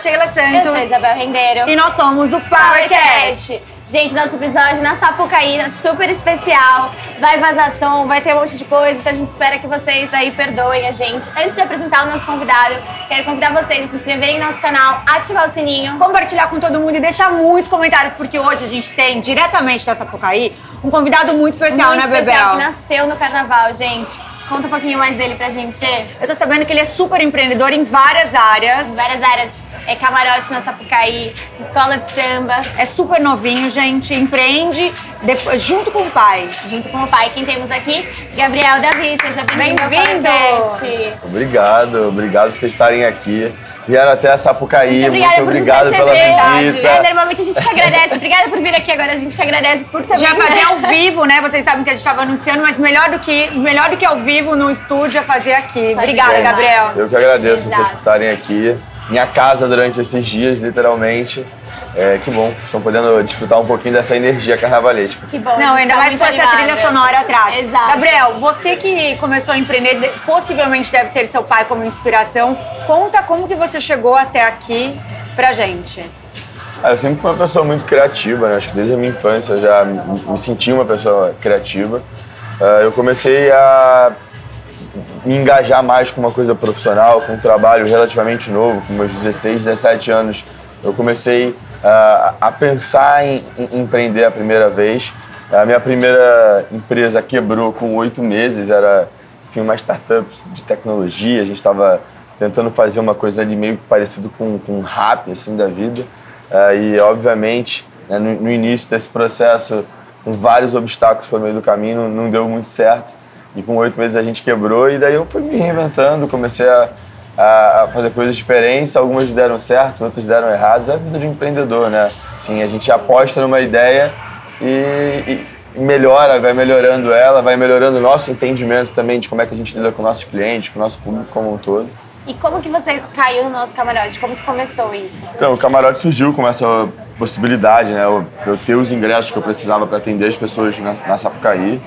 Sheila Santos. Eu sou Isabel Rendeiro. E nós somos o PowerCast. Gente, nosso episódio na Sapucaí, super especial. Vai vazar som, vai ter um monte de coisa, então a gente espera que vocês aí perdoem a gente. Antes de apresentar o nosso convidado, quero convidar vocês a se inscreverem no nosso canal, ativar o sininho. Compartilhar com todo mundo e deixar muitos comentários, porque hoje a gente tem, diretamente da Sapucaí, um convidado muito especial, muito né, especial, Bebel? que nasceu no carnaval, gente. Conta um pouquinho mais dele pra gente. Eu tô sabendo que ele é super empreendedor em várias áreas. Em várias áreas. É camarote na Sapucaí, escola de samba, É super novinho, gente. Empreende depois- junto com o pai. junto com o pai. Quem temos aqui? Gabriel Davi, seja bem-vindo Bem-vindo! Obrigado, obrigado por vocês estarem aqui. Vieram até a Sapucaí, Muito muito obrigada obrigado por nos pela receber. visita. É, normalmente a gente que agradece. Obrigada por vir aqui agora. A gente que agradece por também. Já fazer ao vivo, né? Vocês sabem que a gente estava anunciando, mas melhor do que melhor do que ao vivo no estúdio é fazer aqui. Obrigada, Gente, Gabriel. Eu que agradeço Exato. vocês por estarem aqui. Minha casa durante esses dias, literalmente. É, que bom, estão podendo desfrutar um pouquinho dessa energia carnavalesca. Que bom. Não, ainda tá mais com essa trilha sonora atrás. Exato. Gabriel, você que começou a empreender, de- possivelmente deve ter seu pai como inspiração. Conta como que você chegou até aqui pra gente. Ah, eu sempre fui uma pessoa muito criativa, né? Acho que desde a minha infância eu já me, me senti uma pessoa criativa. Ah, eu comecei a me engajar mais com uma coisa profissional, com um trabalho relativamente novo, com meus 16, 17 anos. Eu comecei ah, a pensar em, em empreender a primeira vez. A minha primeira empresa quebrou com oito meses, era enfim, uma startup de tecnologia. A gente estava tentando fazer uma coisa ali meio parecido com, um rap assim, da vida. Ah, e, obviamente, né, no, no início desse processo, com vários obstáculos pelo meio do caminho, não, não deu muito certo. E com oito meses a gente quebrou, e daí eu fui me reinventando, comecei a, a- a fazer coisas diferentes. Algumas deram certo, outras deram errado. É a vida de um empreendedor, né? Assim, a gente aposta numa ideia e, e melhora, vai melhorando ela, vai melhorando o nosso entendimento também de como é que a gente lida com nossos clientes, com o nosso público como um todo. E como que você caiu no nosso camarote? Como que começou isso? Então, o camarote surgiu com essa possibilidade, né? Eu, eu ter os ingressos que eu precisava para atender as pessoas na, na Sapucaí.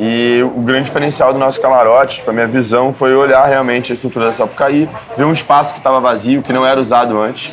E o grande diferencial do nosso camarote, tipo, a minha visão, foi olhar realmente a estrutura da Sapucaí, ver um espaço que estava vazio, que não era usado antes,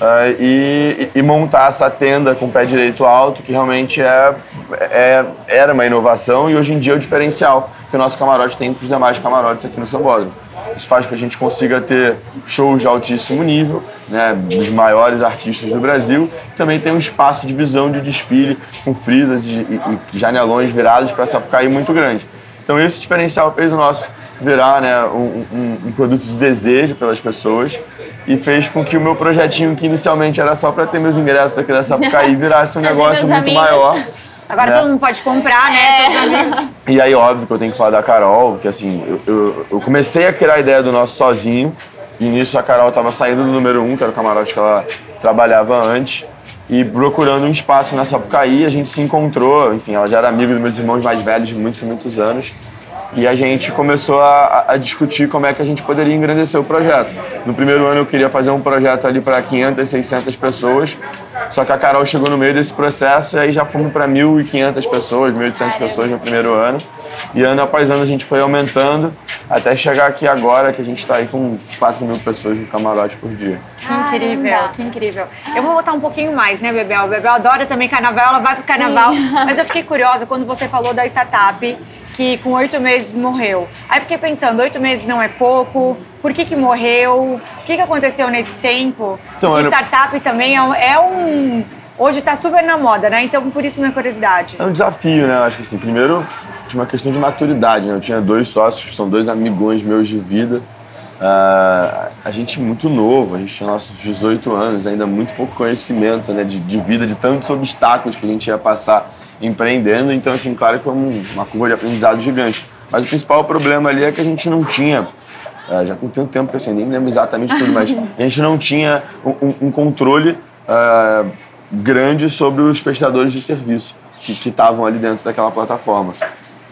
ah, e, e montar essa tenda com o pé direito alto, que realmente é, é- era uma inovação e hoje em dia é o diferencial que o nosso camarote tem para os demais camarotes aqui no Sambódromo. Isso faz com que a gente consiga ter shows de altíssimo nível, né, dos maiores artistas do Brasil. Também tem um espaço de visão de desfile com frisas e, e- e janelões virados para Sapucaí muito grande. Então esse diferencial fez o nosso virar né, um, um- um produto de desejo pelas pessoas e fez com que o meu projetinho, que inicialmente era só para ter meus ingressos aqui da Sapucaí, virasse um negócio muito amigos. maior. Agora né? todo mundo pode comprar, né? É. E aí, óbvio que eu tenho que falar da Carol, que assim, eu, eu, eu comecei a criar a ideia do nosso sozinho, e nisso a Carol estava saindo do número um, que era o camarote que ela trabalhava antes, e procurando um espaço na Sapucaí, a gente se encontrou, enfim, ela já era amiga dos meus irmãos mais velhos de muitos e muitos anos, e a gente começou a, a discutir como é que a gente poderia engrandecer o projeto. No primeiro ano eu queria fazer um projeto ali para 500, 600 pessoas, só que a Carol chegou no meio desse processo e aí já fomos para 1.500 pessoas, 1.800 pessoas no primeiro ano. E ano após ano a gente foi aumentando até chegar aqui agora que a gente está aí com 4 mil pessoas no camarote por dia. Que incrível, Caramba. que incrível. Eu vou botar um pouquinho mais, né, Bebel? Bebel adora também carnaval, ela vai pro carnaval. Mas eu fiquei curiosa quando você falou da startup que com oito meses morreu. Aí fiquei pensando, oito meses não é pouco, por que que morreu? O que que aconteceu nesse tempo? Então, startup também é um... é um- Hoje tá super na moda, né? Então, por isso minha curiosidade. É um desafio, né? Eu Acho que assim, primeiro tinha uma questão de maturidade, né? Eu tinha dois sócios, que são dois amigões meus de vida. Ah, a gente muito novo, a gente tinha nossos 18 anos, ainda muito pouco conhecimento né, de, de vida, de tantos obstáculos que a gente ia passar empreendendo. Então, assim, claro que foi um- uma curva de aprendizado gigante. Mas o principal problema ali é que a gente não tinha ah, já tem tanto tempo que eu assim, nem lembro exatamente tudo, mas a gente não tinha um, um- controle ah, grande sobre os prestadores de serviço que que estavam ali dentro daquela plataforma.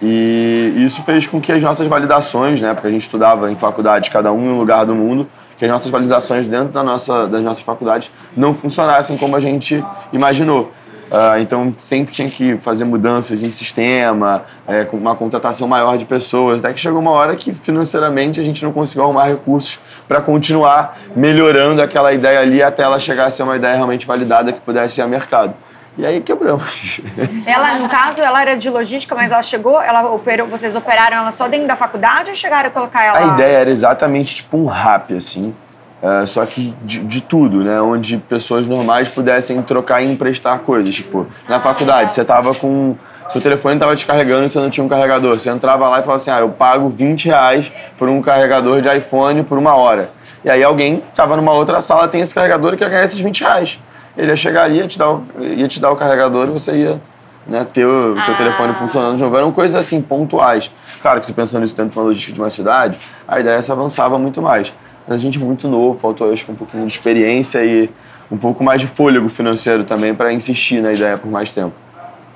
E isso fez com que as nossas validações, né, porque a gente estudava em faculdade, cada um em um lugar do mundo, que as nossas validações dentro da nossa, das nossas faculdades não funcionassem como a gente imaginou. Uh, então sempre tinha que fazer mudanças em sistema, é, uma contratação maior de pessoas. Até que chegou uma hora que financeiramente a gente não conseguiu arrumar recursos para continuar melhorando aquela ideia ali até ela chegar a ser uma ideia realmente validada que pudesse ir a mercado. E aí quebramos. Ela, no caso, ela era de logística, mas ela chegou, ela operou, vocês operaram ela só dentro da faculdade ou chegaram a colocar ela? A ideia era exatamente tipo um rap, assim. Uh, só que de, de, tudo, né? Onde pessoas normais pudessem trocar e emprestar coisas. Tipo, na faculdade, você tava com. Seu telefone tava descarregando e você não tinha um carregador. Você entrava lá e falava assim: ah, eu pago 20 reais por um carregador de iPhone por uma hora. E aí alguém tava numa outra sala, tem esse carregador e quer ganhar esses 20 reais. Ele ia chegar ali, ia te dar o, ia te dar o carregador e você ia né, ter o ah. seu telefone funcionando de novo. Eram coisas assim, pontuais. Claro que você pensando nisso dentro de uma logística de uma cidade, a ideia se avançava muito mais a gente muito novo, faltou acho que um pouquinho de experiência e um pouco mais de fôlego financeiro também para insistir na ideia por mais tempo.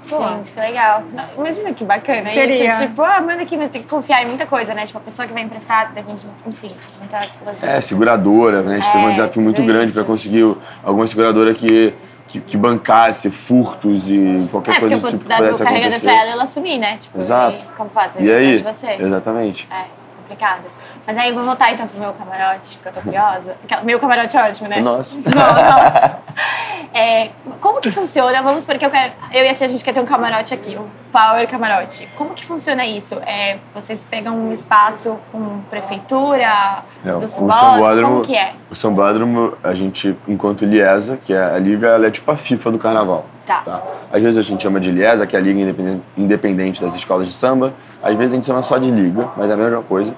Pô. Gente, que legal. Imagina que bacana Seria. isso. Tipo, ah, manda aqui, mas tem que confiar em muita coisa, né? Tipo, a pessoa que vai emprestar, depende, enfim, muitas coisas. É, seguradora, né? A gente é, teve um é, desafio muito grande para conseguir alguma seguradora que, que, que, bancasse furtos e qualquer é, coisa que tipo, que pudesse acontecer. pra ela, ela assumir, né? Tipo, Exato. E, como faz? E aí? Você. Exatamente. É, complicado. Mas aí eu vou voltar então pro meu camarote, que eu tô curiosa. Meu camarote é ótimo, né? Nossa. Nossa. É, como que funciona? Vamos porque eu quero. Eu e a gente quer ter um camarote aqui, um Power Camarote. Como que funciona isso? É, vocês pegam um espaço com prefeitura Não, do Paulo? Como que é? O São Bódromo, a gente, enquanto Liesa, que é a liga, ela é tipo a FIFA do carnaval. Tá. tá. Às vezes a gente chama de Liesa, que é a liga independente das escolas de samba. Às vezes a gente chama só de liga, mas é a mesma coisa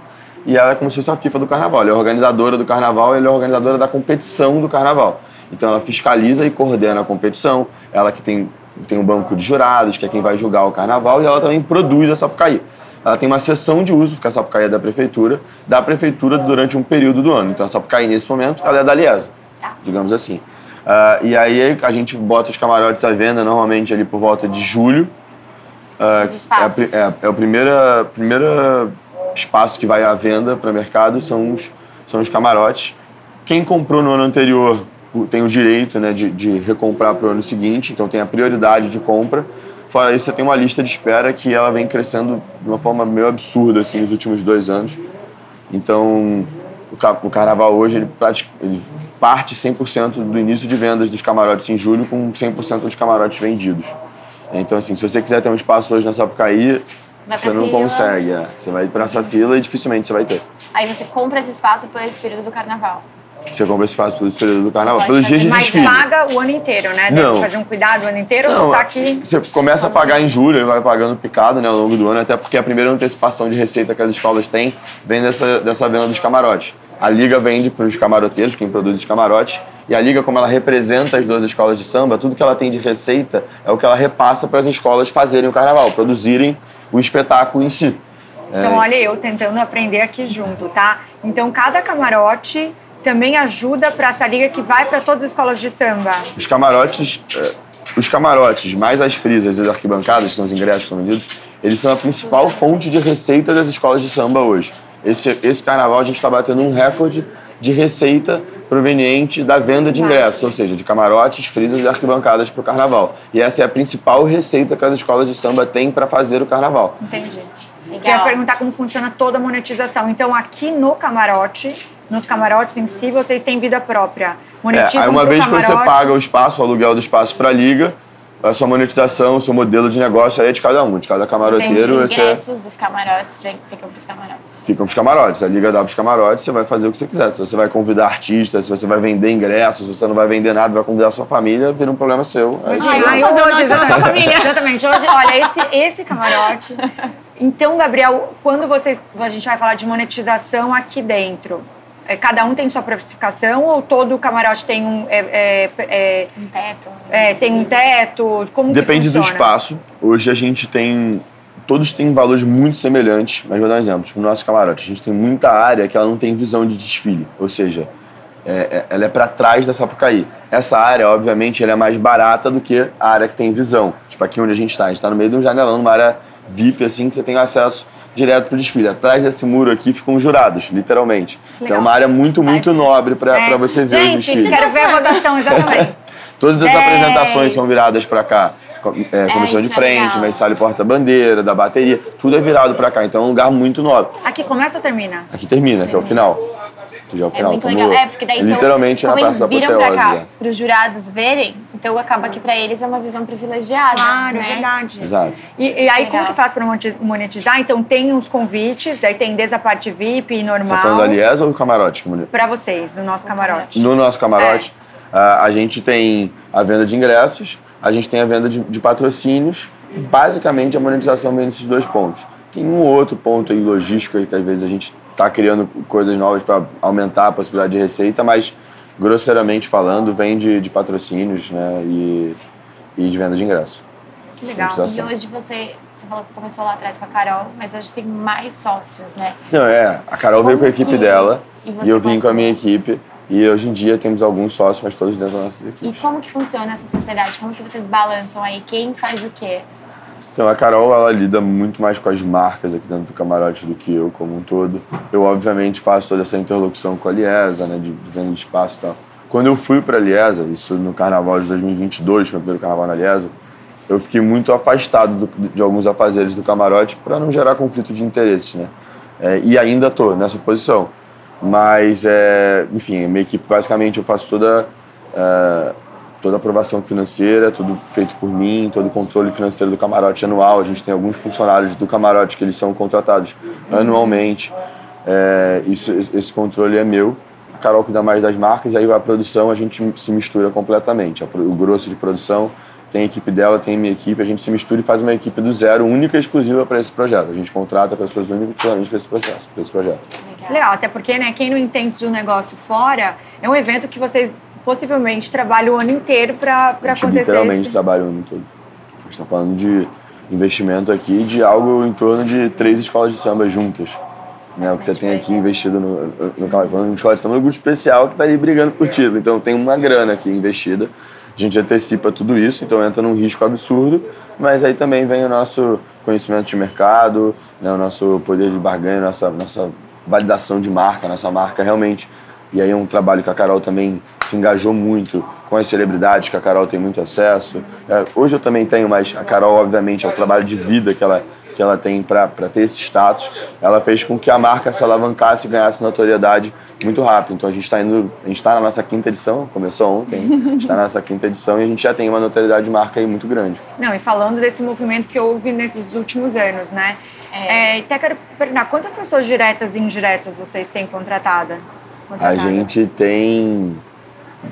e ela é como se fosse a FIFA do carnaval. Ela é organizadora do carnaval e ela é organizadora da competição do carnaval. Então ela fiscaliza e coordena a competição, ela que tem, tem um banco de jurados, que é quem vai julgar o carnaval, e ela também produz a Sapucaí. Ela tem uma sessão de uso, porque a Sapucaí é da prefeitura, da prefeitura durante um período do ano. Então a Sapucaí, nesse momento, ela é da Liesa, tá. digamos assim. Uh, e aí a gente bota os camarotes à venda normalmente ali por volta de julho. Uh, os espaços. É, a, é, é a primeira, primeira espaço que vai à venda para mercado são os, são os camarotes. Quem comprou no ano anterior tem o direito né, de, de recomprar para o ano seguinte, então tem a prioridade de compra. Fora isso, você tem uma lista de espera que ela vem crescendo de uma forma meio absurda assim, nos últimos dois anos. Então, o, carnaval hoje ele, ele parte 100% do início de vendas dos camarotes em julho com 100% dos camarotes vendidos. Então, assim, se você quiser ter um espaço hoje na Sapucaí, Vai você não fila. consegue, é. Você vai para essa fila e dificilmente você vai ter. Aí você compra esse espaço por esse período do carnaval. Você compra esse espaço pelo período do carnaval, Pode pelos dias de desfile. Mas paga o ano inteiro, né? Deve não. fazer um cuidado o ano inteiro não, ou você tá aqui... Você começa a pagar em julho e vai pagando picado né, ao longo do ano, até porque a primeira antecipação de receita que as escolas têm vem dessa, dessa venda dos camarotes. A Liga vende para os camaroteiros, quem produz os camarotes, e a Liga, como ela representa as duas escolas de samba, tudo que ela tem de receita é o que ela repassa para as escolas fazerem o carnaval, produzirem o espetáculo em si. Então, é... olha, eu tentando aprender aqui junto, tá? Então, cada camarote também ajuda para essa liga que vai para todas as escolas de samba. Os camarotes, é, os camarotes mais as frisas e as arquibancadas, que são os ingressos que são vendidos, eles são a principal fonte de receita das escolas de samba hoje. Esse, esse carnaval a gente está batendo um recorde de receita proveniente da venda de ingressos, ou seja, de camarotes, frisas e arquibancadas para o carnaval. E essa é a principal receita que as escolas de samba têm para fazer o carnaval. Entendi. Legal. Queria perguntar como funciona toda a monetização. Então, aqui no camarote, nos camarotes em si, vocês têm vida própria. Monetizam é, aí uma vez camarote... que você paga o espaço, o aluguel do espaço para a liga, a sua monetização, o seu modelo de negócio aí é de cada um, de cada camaroteiro. Os ingressos dos camarotes ficam para os camarotes. Ficam para os camarotes. A liga dá para os camarotes, você vai fazer o que você quiser. Se você vai convidar artistas, se você vai vender ingressos, se você não vai vender nada, vai convidar a sua família, vira um problema seu. Aí Ai, vamos fazer hoje, hoje nossa família. Exatamente. Hoje, olha, esse, esse camarote... Então, Gabriel, quando você, a gente vai falar de monetização aqui dentro, é, cada um tem sua precificação ou todo camarote tem um. É, é, é, um teto? É, tem um teto? Como Depende do espaço. Hoje a gente tem. Todos têm valores muito semelhantes, mas vou dar um exemplo. Tipo, no nosso camarote, a gente tem muita área que ela não tem visão de desfile. Ou seja, é, ela é para trás da Sapucaí. Essa área, obviamente, ela é mais barata do que a área que tem visão. Tipo, aqui onde a gente está. A gente está no meio de um janelão, numa área VIP, assim, que você tem acesso direto pro desfile. Atrás desse muro aqui ficam jurados, literalmente. Legal. Então é uma área muito, muito nobre para é. você ver Gente, o desfile. Quero ver a votação, exatamente. Todas as Dez. apresentações são viradas para cá. Co- é, comissão de é frente, legal. mestre porta-bandeira, da bateria, tudo é virado para cá. Então é um lugar muito nobre. Aqui começa ou termina? Aqui termina, que é o final. Já é É final. muito legal. É, porque daí então, literalmente na como Praça da eles viram pra cá, né? para os jurados verem, então acaba que pra eles é uma visão privilegiada. Claro, né? é verdade. Exato. E, e aí, como Legal. que faz para monetizar? Então, tem os convites, daí tem desde a parte VIP e Você tá falando do normal. Aliés ou do camarote? Para vocês, no nosso camarote. No nosso camarote, É. ah, a gente tem a venda de ingressos, a gente tem a venda de, de patrocínios. Basicamente, a monetização vem nesses dois pontos. Tem um ou outro ponto aí logístico aí que às vezes a gente está criando coisas novas para aumentar a possibilidade de receita, mas grosseiramente falando, vem de, de patrocínios né, e, e de venda de ingresso. Que legal. E hoje você, você falou que começou lá atrás com a Carol, mas hoje tem mais sócios, né? Não, é, a Carol veio Como com a equipe que- dela e e, eu vim com a minha equipe. E hoje em dia temos alguns sócios, mas todos dentro das nossas E equipes. como que funciona essa sociedade? Como que vocês balançam aí? Quem faz o quê? Então, a Carol, ela lida muito mais com as marcas aqui dentro do camarote do que eu, como um todo. Eu, obviamente, faço toda essa interlocução com a Liesa, né, de venda de espaço e tal. Quando eu fui para a Liesa, isso no carnaval de 2022, meu primeiro carnaval na Liesa, eu fiquei muito afastado do- de alguns afazeres do camarote para não gerar conflito de interesses, né? É, e ainda estou nessa posição. Mas, é, enfim, minha equipe, basicamente, eu faço toda, é, toda a aprovação financeira, tudo feito por mim, todo o controle financeiro do camarote anual. A gente tem alguns funcionários do camarote que eles são contratados anualmente. É, isso, esse controle é meu. A Carol cuida mais das marcas, aí a produção a gente se mistura completamente. O grosso de produção tem a equipe dela, tem a minha equipe, a gente se mistura e faz uma equipe do zero, única e exclusiva para esse projeto. A gente contrata pessoas únicas para esse processo, para esse projeto. Legal, até porque, né, quem não entende de um negócio fora, é um evento que vocês possivelmente trabalham o ano inteiro para acontecer. literalmente esse- trabalha o ano todo. A gente está falando de investimento aqui de algo em torno de três escolas de samba juntas. Né, o que você tem aqui investido no, no, de uma escola de samba é um grupo especial que está aí brigando por título. Então tem uma grana aqui investida. A gente antecipa tudo isso, então entra num risco absurdo, mas aí também vem o nosso conhecimento de mercado, né, o nosso poder de barganha, nossa, nossa validação de marca, nossa marca realmente. E aí é um trabalho que a Carol também se engajou muito com as celebridades, que a Carol tem muito acesso. É, hoje eu também tenho, mas a Carol, obviamente, é o trabalho de vida que ela, que ela tem para ter esse status. Ela fez com que a marca se alavancasse e ganhasse notoriedade muito rápido. Então a gente está indo, a gente está na nossa quinta edição, começou ontem, a gente está na nossa quinta edição e a gente já tem uma notoriedade de marca aí muito grande. Não, e falando desse movimento que houve nesses últimos anos, né? É. até quero perguntar, quantas pessoas diretas e indiretas vocês têm contratada? A contratadas? gente tem,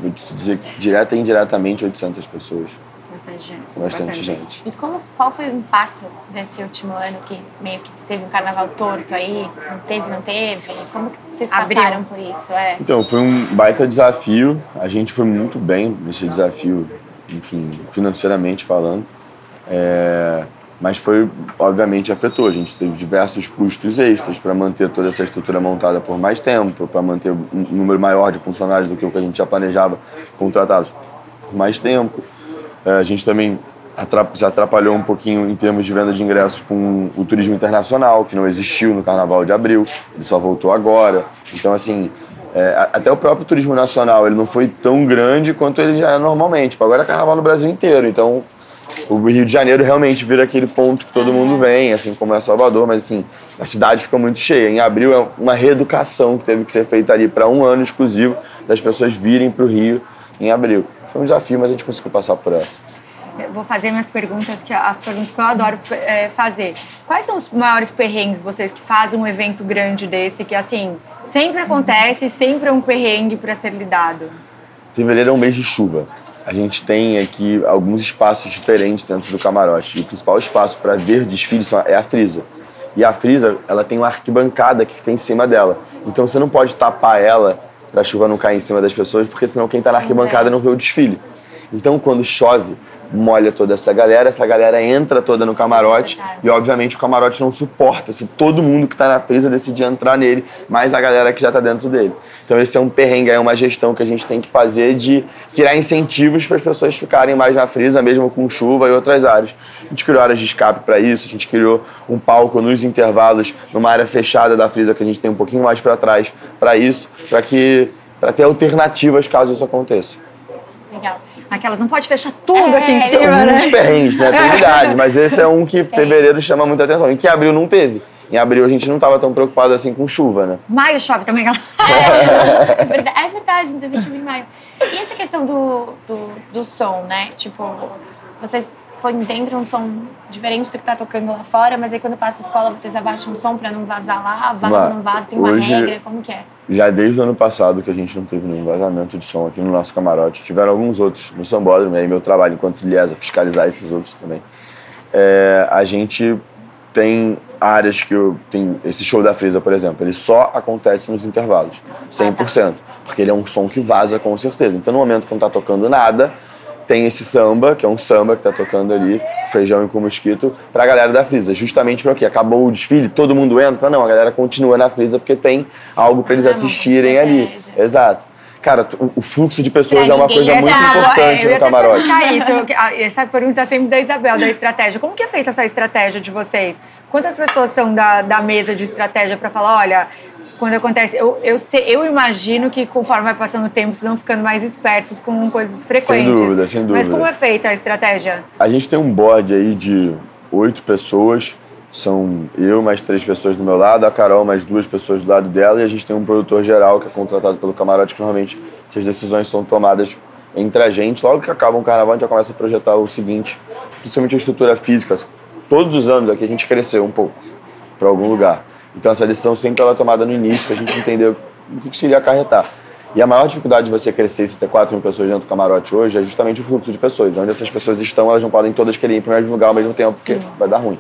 vou te dizer, que direta e indiretamente 800 pessoas. Bastante gente. Bastante gente. E como, qual foi o impacto desse último ano que meio que teve um carnaval torto aí? Não teve, não teve? Como que vocês Abriu. passaram por isso? É. Então, foi um baita desafio. A gente foi muito bem nesse desafio, enfim, financeiramente falando. É, mas foi, obviamente, afetou. A gente teve diversos custos extras para manter toda essa estrutura montada por mais tempo, para manter um número maior de funcionários do que o que a gente já planejava contratados por mais tempo. É, a gente também se atrapalhou um pouquinho em termos de venda de ingressos com o turismo internacional, que não existiu no Carnaval de Abril, ele só voltou agora. Então, assim, é, até o próprio turismo nacional ele não foi tão grande quanto ele já é normalmente. Tipo, Agora é Carnaval no Brasil inteiro, então o Rio de Janeiro realmente vira aquele ponto que todo mundo vem, assim como é Salvador, mas assim, a cidade fica muito cheia. Em abril é uma reeducação que teve que ser feita ali para um ano exclusivo das pessoas virem para o Rio em abril. Foi um desafio, mas a gente conseguiu passar por essa. Eu vou fazer minhas perguntas, que as perguntas que eu adoro é, fazer. Quais são os maiores perrengues vocês que fazem um evento grande desse, que assim, sempre acontece, sempre é um perrengue para ser lidado? Fevereiro é um mês de chuva. A gente tem aqui alguns espaços diferentes dentro do camarote. E o principal espaço para ver desfile são- é a frisa. E a frisa, ela tem uma arquibancada que fica em cima dela. Então você não pode tapar ela para a chuva não cair em cima das pessoas, porque senão quem está na arquibancada não vê o desfile. Então quando chove, molha toda essa galera, essa galera entra toda no camarote e obviamente o camarote não suporta se todo mundo que está na frisa decidir entrar nele, mais a galera que já está dentro dele. Então esse é um perrengue, é uma gestão que a gente tem que fazer de criar incentivos para as pessoas ficarem mais na frisa, mesmo com chuva e outras áreas. A gente criou áreas de escape para isso, a gente criou um palco nos intervalos, numa área fechada da frisa que a gente tem um pouquinho mais para trás para isso, para que para ter alternativas caso isso aconteça. Legal. Aquelas, não pode fechar tudo É, aqui em São cima, né? muitos perrengues, né? Tem milhares, mas esse é um que fevereiro chama muita atenção. E que abril não teve. Em abril a gente não estava tão preocupado assim com chuva, né? Maio chove também, galera. É verdade, é verdade, não teve chuva em maio. E essa questão do, do, do som, né? Tipo, vocês põem dentro um som diferente do que tá tocando lá fora, mas aí quando passa a escola vocês abaixam o som pra não vazar lá, vaza, Vai. não vaza, tem uma Hoje- regra, como que é? Já desde o ano passado que a gente não teve nenhum vazamento de som aqui no nosso camarote. Tiveram alguns outros no Sambódromo, aí meu trabalho enquanto Liesa fiscalizar esses outros também. É, a gente tem áreas que eu, tem esse show da Frisa, por exemplo, ele só acontece nos intervalos, 100%, porque ele é um som que vaza com certeza. Então no momento que não tá tocando nada, tem esse samba, que é um samba que tá tocando ali, feijão e com mosquito, pra galera da Frisa. Justamente pra quê? Acabou o desfile, todo mundo entra? Não, a galera continua na Frisa porque tem algo pra eles Ah, assistirem ali. Exato. Cara, o- fluxo de pessoas é uma coisa muito importante É, eu ia no até camarote. Eu- a- essa pergunta é sempre da Isabel, da estratégia. Como que é feita essa estratégia de vocês? Quantas pessoas são da, da mesa de estratégia para falar, olha, quando acontece... Eu, eu, sei- eu imagino que conforme vai passando o tempo, vocês vão ficando mais espertos com coisas frequentes. dúvida, sem Mas dúvida. como é feita a estratégia? A gente tem um board aí de oito pessoas. São eu mais três pessoas do meu lado, a Carol mais duas pessoas do lado dela, e a gente tem um produtor geral que é contratado pelo camarote, que normalmente essas decisões são tomadas entre a gente. Logo que acaba um carnaval, a gente já começa a projetar o seguinte, principalmente a estrutura física. Todos os anos aqui a gente cresceu um pouco para algum lugar. Então essa decisão sempre ela é tomada no início, para a gente entender o que seria acarretar. E a maior dificuldade de você crescer e ter 4 mil pessoas dentro do camarote hoje é justamente o fluxo de pessoas. Onde essas pessoas estão, elas não podem todas querer ir para o mesmo lugar ao mesmo tempo, porque vai dar ruim.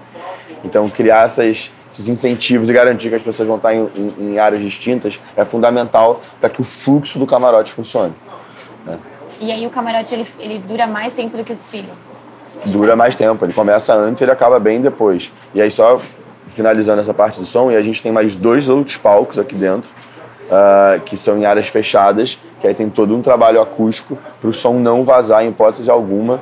Então, criar essas, esses incentivos e garantir que as pessoas vão estar em, em- em áreas distintas é fundamental para que o fluxo do camarote funcione. E aí o camarote, ele, ele dura mais tempo do que o desfile? Dura mais tempo, ele começa antes e ele acaba bem depois. E aí, só finalizando essa parte do som, e a gente tem mais dois outros palcos aqui dentro, ah, que são em áreas fechadas, que aí tem todo um trabalho acústico para o som não vazar em hipótese alguma.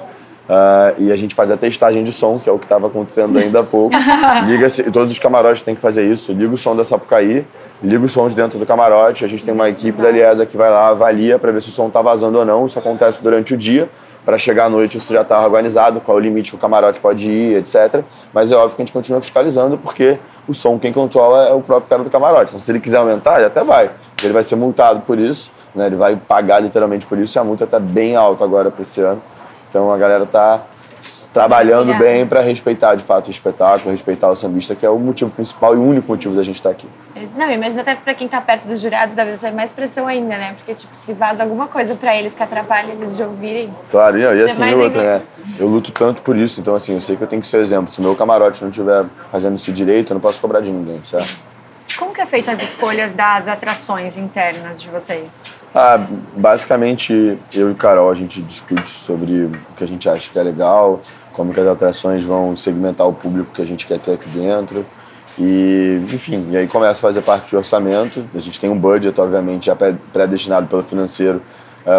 Ah, e a gente faz a testagem de som, que é o que estava acontecendo ainda há pouco. liga todos os camarotes têm que fazer isso. Liga o som da Sapucaí, liga os sons dentro do camarote. A gente tem uma equipe da Liesa que vai lá, avalia para ver se o som está vazando ou não. Isso acontece durante o dia. Para chegar à noite isso já está organizado, qual é o limite que o camarote pode ir, etc. Mas é óbvio que a gente continua fiscalizando, porque o som quem controla é o próprio cara do camarote. Então, se ele quiser aumentar, ele até vai. Ele vai ser multado por isso, né? ele vai pagar literalmente por isso, e a multa está bem alta agora para esse ano. Então a galera está trabalhando Obrigada. bem para respeitar de fato o espetáculo, respeitar o sambista, que é o motivo principal e o único motivo da gente estar aqui. Não, imagina até pra quem tá perto dos jurados, deve ser mais pressão ainda, né? Porque, tipo, se vaza alguma coisa pra eles que atrapalha eles de ouvirem. Claro, e, e Você assim, mais outra, ainda- né? Eu luto tanto por isso, então assim, eu sei que eu tenho que ser o exemplo. Se o meu camarote não estiver fazendo isso direito, eu não posso cobrar de ninguém, certo? Como que é feita as escolhas das atrações internas de vocês? Ah, basicamente, eu e Carol, a gente discute sobre o que a gente acha que é legal, como que as atrações vão segmentar o público que a gente quer ter aqui dentro. E, enfim, e aí começa a fazer parte do orçamento. A gente tem um budget, obviamente, já pré- pré-destinado pelo financeiro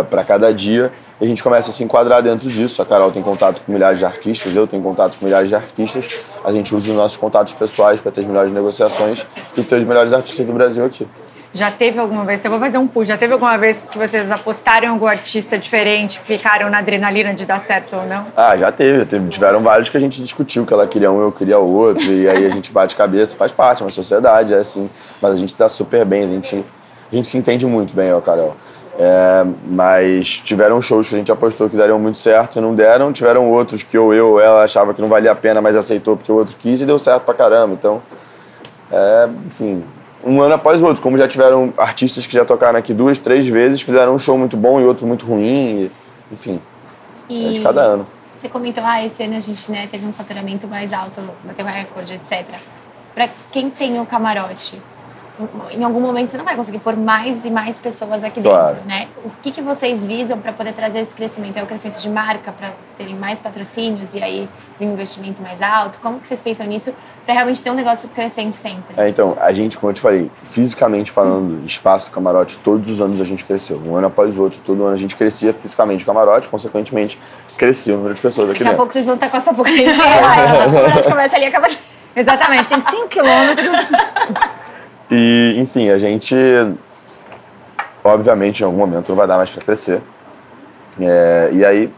para cada dia. E a gente começa a se enquadrar dentro disso. A Carol tem contato com milhares de artistas, eu tenho contato com milhares de artistas. A gente usa os nossos contatos pessoais para ter as melhores negociações e ter os melhores artistas do Brasil aqui. Já teve alguma vez, eu vou fazer um push, já teve alguma vez que vocês apostaram em algum artista diferente, que ficaram na adrenalina de dar certo ou não? Ah, já teve, teve. Tiveram vários que a gente discutiu, que ela queria um, eu queria outro, e aí a gente bate cabeça, faz parte, é uma sociedade, é assim. Mas a gente está super bem, a gente, a gente se entende muito bem, ó, Carol. É, mas tiveram shows que a gente apostou que dariam muito certo e não deram, tiveram outros que ou eu ou ela achava que não valia a pena, mas aceitou porque o outro quis e deu certo pra caramba. Então, é, enfim, um ano após o outro. Como já tiveram artistas que já tocaram aqui duas, três vezes, fizeram um show muito bom e outro muito ruim, e, enfim, E é de cada ano. Você comentou, ah, esse ano a gente né, teve um faturamento mais alto, bateu um recorde, etc. Pra quem tem o camarote, em algum momento você não vai conseguir pôr mais e mais pessoas aqui Claro. dentro, né? O que, que vocês visam para poder trazer esse crescimento? É o crescimento de marca, para terem mais patrocínios e aí um investimento mais alto? Como que vocês pensam nisso para realmente ter um negócio crescente sempre? É, então, a gente, como eu te falei, fisicamente falando, espaço camarote, todos os anos a gente cresceu. Um ano após o outro, todo ano a gente crescia fisicamente o camarote, consequentemente, crescia o número de pessoas aqui Daqui a dentro. pouco vocês vão estar com essa boca inteira. As conversas começam ali e acabam aqui. Exatamente, tem 5 quilômetros. E, enfim, a gente, obviamente, em algum momento não vai dar mais para crescer. É, e aí,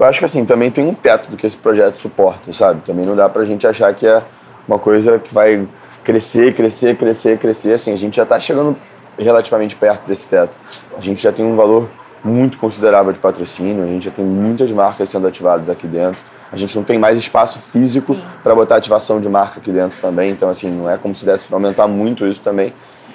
Eu acho que assim, também tem um teto do que esse projeto suporta, sabe? Também não dá pra gente achar que é uma coisa que vai crescer, crescer, crescer, crescer. Assim, a gente já tá chegando relativamente perto desse teto. A gente já tem um valor muito considerável de patrocínio, a gente já tem muitas marcas sendo ativadas aqui dentro. A gente não tem mais espaço físico para botar ativação de marca aqui dentro também, então assim, não é como se desse para aumentar muito isso também.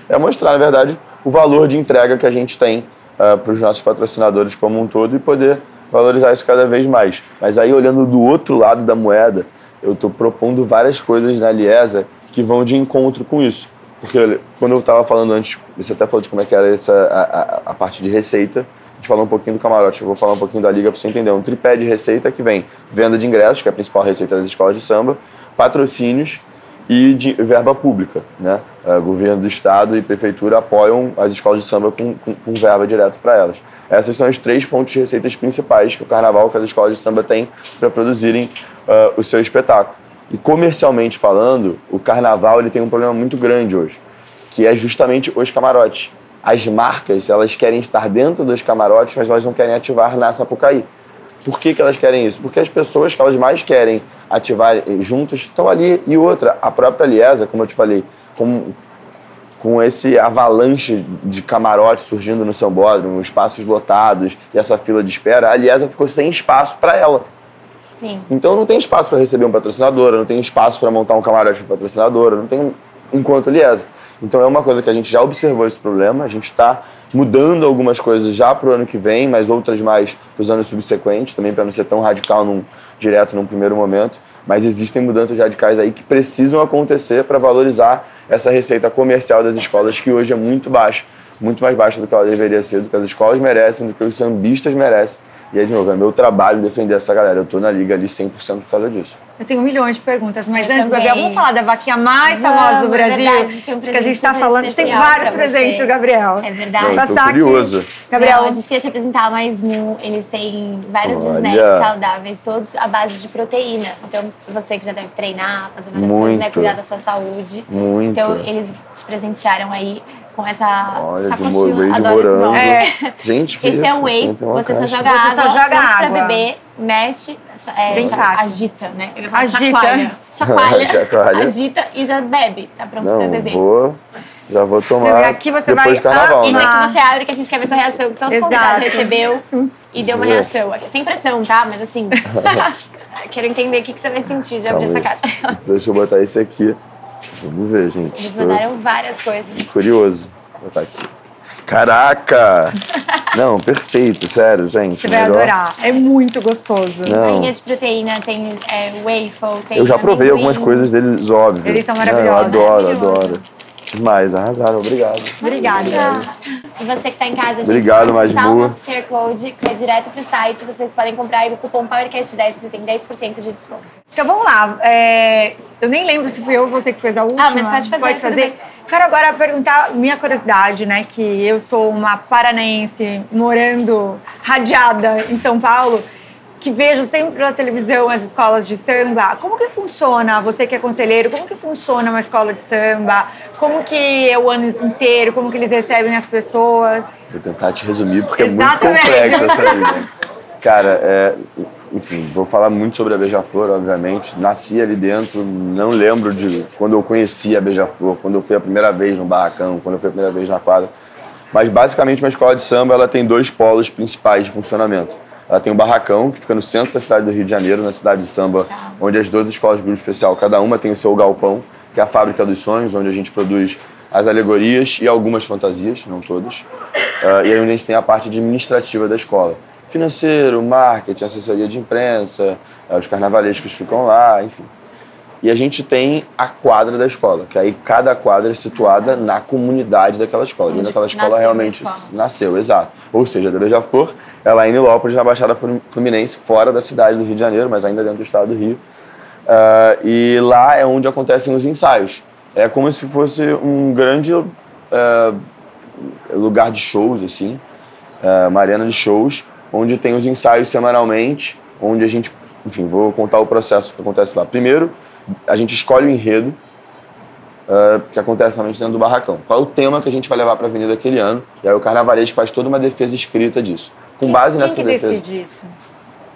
É mostrar, na verdade, o valor de entrega que a gente tem uh, para os nossos patrocinadores como um todo e poder valorizar isso cada vez mais. Mas aí, olhando do outro lado da moeda, eu estou propondo várias coisas na Liesa que vão de encontro com isso. Porque quando eu estava falando antes, você até falou de como é que era essa, a, a, a parte de receita, gente falou um pouquinho do camarote, eu vou falar um pouquinho da liga para você entender. Um tripé de receita que vem venda de ingressos, que é a principal receita das escolas de samba, patrocínios e de verba pública. Né? O governo do estado e prefeitura apoiam as escolas de samba com, com, com verba direto para elas. Essas são as três fontes de receitas principais que o carnaval, que as escolas de samba têm para produzirem uh, o seu espetáculo. E comercialmente falando, o carnaval ele tem um problema muito grande hoje, que é justamente os camarotes. As marcas, elas querem estar dentro dos camarotes, mas elas não querem ativar na Sapucaí. Por que, que elas querem isso? Porque as pessoas que elas mais querem ativar juntos estão ali. E outra, a própria Liesa, como eu te falei, com, com esse avalanche de camarotes surgindo no São Bódromo, espaços lotados e essa fila de espera, a Liesa ficou sem espaço para ela. Sim. Então não tem espaço para receber um patrocinador, não tem espaço para montar um camarote para patrocinadora, não tem enquanto Liesa. Então é uma coisa que a gente já observou esse problema, a gente está mudando algumas coisas já para o ano que vem, mas outras mais para os anos subsequentes, também para não ser tão radical num, direto num primeiro momento. Mas existem mudanças radicais aí que precisam acontecer para valorizar essa receita comercial das escolas, que hoje é muito baixa, muito mais baixa do que ela deveria ser, do que as escolas merecem, do que os sambistas merecem. E aí, de novo, é meu trabalho defender essa galera. Eu tô na liga ali 100% por causa disso. Eu tenho milhões de perguntas, mas Eu antes, também. Gabriel, vamos falar da vaquinha mais Vamos, famosa do é Brasil? verdade, a gente tem um Acho que a gente tá presente falando, a gente tem vários presentes, você. o Gabriel. É verdade. Tô Passar aqui. curioso. Gabriel, Não, a gente queria te apresentar mais um. Eles têm vários Olha. snacks saudáveis, todos à base de proteína. Então, você que já deve treinar, fazer várias coisas, né? Muito. Cuidar da sua saúde. Muito. Então, eles te presentearam aí com essa Olha, de sacotinha. mo- de Adoro esse nome. É. Gente, que Esse isso? é um whey, você só caixa. joga Você só água, joga põe pra água. beber, mexe, é, agita, né? Eu falar Agita. chacoalha. Chacoalha, Chacoalha. agita e já bebe, tá pronto pra Não, beber. vou... Já vou tomar E aqui você depois vai- carnaval, Ah, Esse né? aqui você abre que a gente quer ver sua reação, que todo Exato. convidado recebeu e deu uma reação. Aqui, sem pressão, tá? Mas assim, quero entender o que que você vai sentir de abrir Calma essa aí. caixa. Deixa eu botar esse aqui. Vamos ver, gente. Eles Tô mandaram várias coisas. curioso. Vou botar aqui. Caraca! Não, perfeito, sério, gente. Você vai melhor- adorar. É muito gostoso. Não. Bainha de proteína, tem é, waffle, tem Eu já provei amendoim. algumas coisas deles, óbvio. Eles são Não, maravilhosos. Eu adoro, adoro. Demais, arrasaram, obrigado. Obrigada. E você que tá em casa, gente, Obrigado, só acessar Majbu. o nosso QR Code, que é direto pro site, vocês podem comprar aí o cupom PowerCast10, vocês têm 10% de desconto. Então vamos lá. É, eu nem lembro se fui eu ou você que fez a última. Ah, mas pode fazer, Pode fazer. Quero agora perguntar minha curiosidade, né? Que eu sou uma paranaense morando radiada em São Paulo, que vejo sempre na televisão as escolas de samba. Como que funciona, você que é conselheiro, como que funciona uma escola de samba? Como que é o ano inteiro? Como que eles recebem as pessoas? Vou tentar te resumir porque é muito Exatamente. complexo essa vida. Cara, é, enfim, vou falar muito sobre a Beija-Flor, obviamente. Nasci ali dentro, não lembro de quando eu conheci a Beija-Flor, quando eu fui a primeira vez no barracão, quando eu fui a primeira vez na quadra. Mas basicamente uma escola de samba ela tem dois polos principais de funcionamento. Ela tem o barracão, que fica no centro da cidade do Rio de Janeiro, na cidade de samba, onde as duas escolas de grupo especial, cada uma tem o seu galpão, que é a Fábrica dos Sonhos, onde a gente produz as alegorias e algumas fantasias, não todas. Ah, e aí onde a gente tem a parte administrativa da escola. Financeiro, marketing, assessoria de imprensa, ah, os carnavalescos ficam lá, enfim. E a gente tem a quadra da escola, que aí cada quadra é situada na comunidade daquela escola, onde aquela escola nasceu a realmente escola. nasceu, exato. Ou seja, da Beija-Flor, ela é em Nilópolis, na Baixada Fluminense, fora da cidade do Rio de Janeiro, mas ainda dentro do estado do Rio. Ah, e lá é onde acontecem os ensaios. É como se fosse um grande ah, lugar de shows, assim, ah, uma arena de shows, onde tem os ensaios semanalmente, onde a gente, enfim, vou contar o processo que acontece lá. Primeiro, a gente escolhe o enredo, ah, que acontece normalmente dentro do barracão. Qual é o tema que a gente vai levar para a avenida aquele ano? E aí o carnavalesco faz toda uma defesa escrita disso. Com base Quem nessa que defesa. decide isso?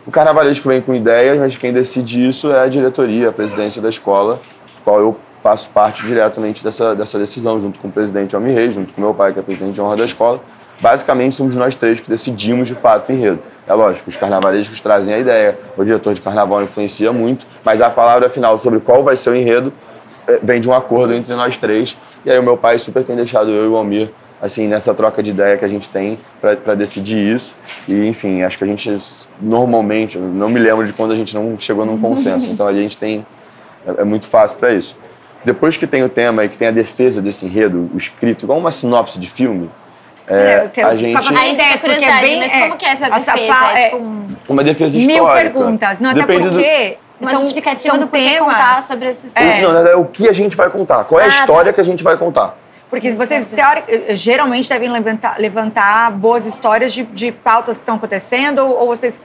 O carnavalesco vem com ideias, mas quem decide isso é a diretoria, a presidência da escola, qual eu faço parte diretamente dessa, dessa decisão, junto com o presidente Almir Reis, junto com meu pai, que é presidente de honra da escola. Basicamente, somos nós três que decidimos, de fato, o enredo. É lógico, os carnavalescos trazem a ideia, o diretor de carnaval influencia muito, mas a palavra final sobre qual vai ser o enredo eh, vem de um acordo entre nós três. E aí o meu pai super tem deixado eu e o Almir assim, nessa troca de ideia que a gente tem para decidir isso. E, enfim, acho que a gente normalmente, não me lembro de quando a gente não chegou num consenso. Então a gente tem. É, é muito fácil para isso. Depois que tem o tema e que tem a defesa desse enredo, o escrito, igual uma sinopse de filme, é, é, a gente... A ideia, porque é bem, mas como que é essa defesa? É, tipo um... Uma defesa histórica. Mil perguntas. Não, Depende até porque... Do... Uma são, justificativa são do porquê temas. contar sobre esses temas. É. Não, é o que a gente vai contar. Qual é a ah, história tá. que a gente vai contar. Porque vocês, geralmente, devem levantar, levantar boas histórias de, de pautas que estão acontecendo ou, ou vocês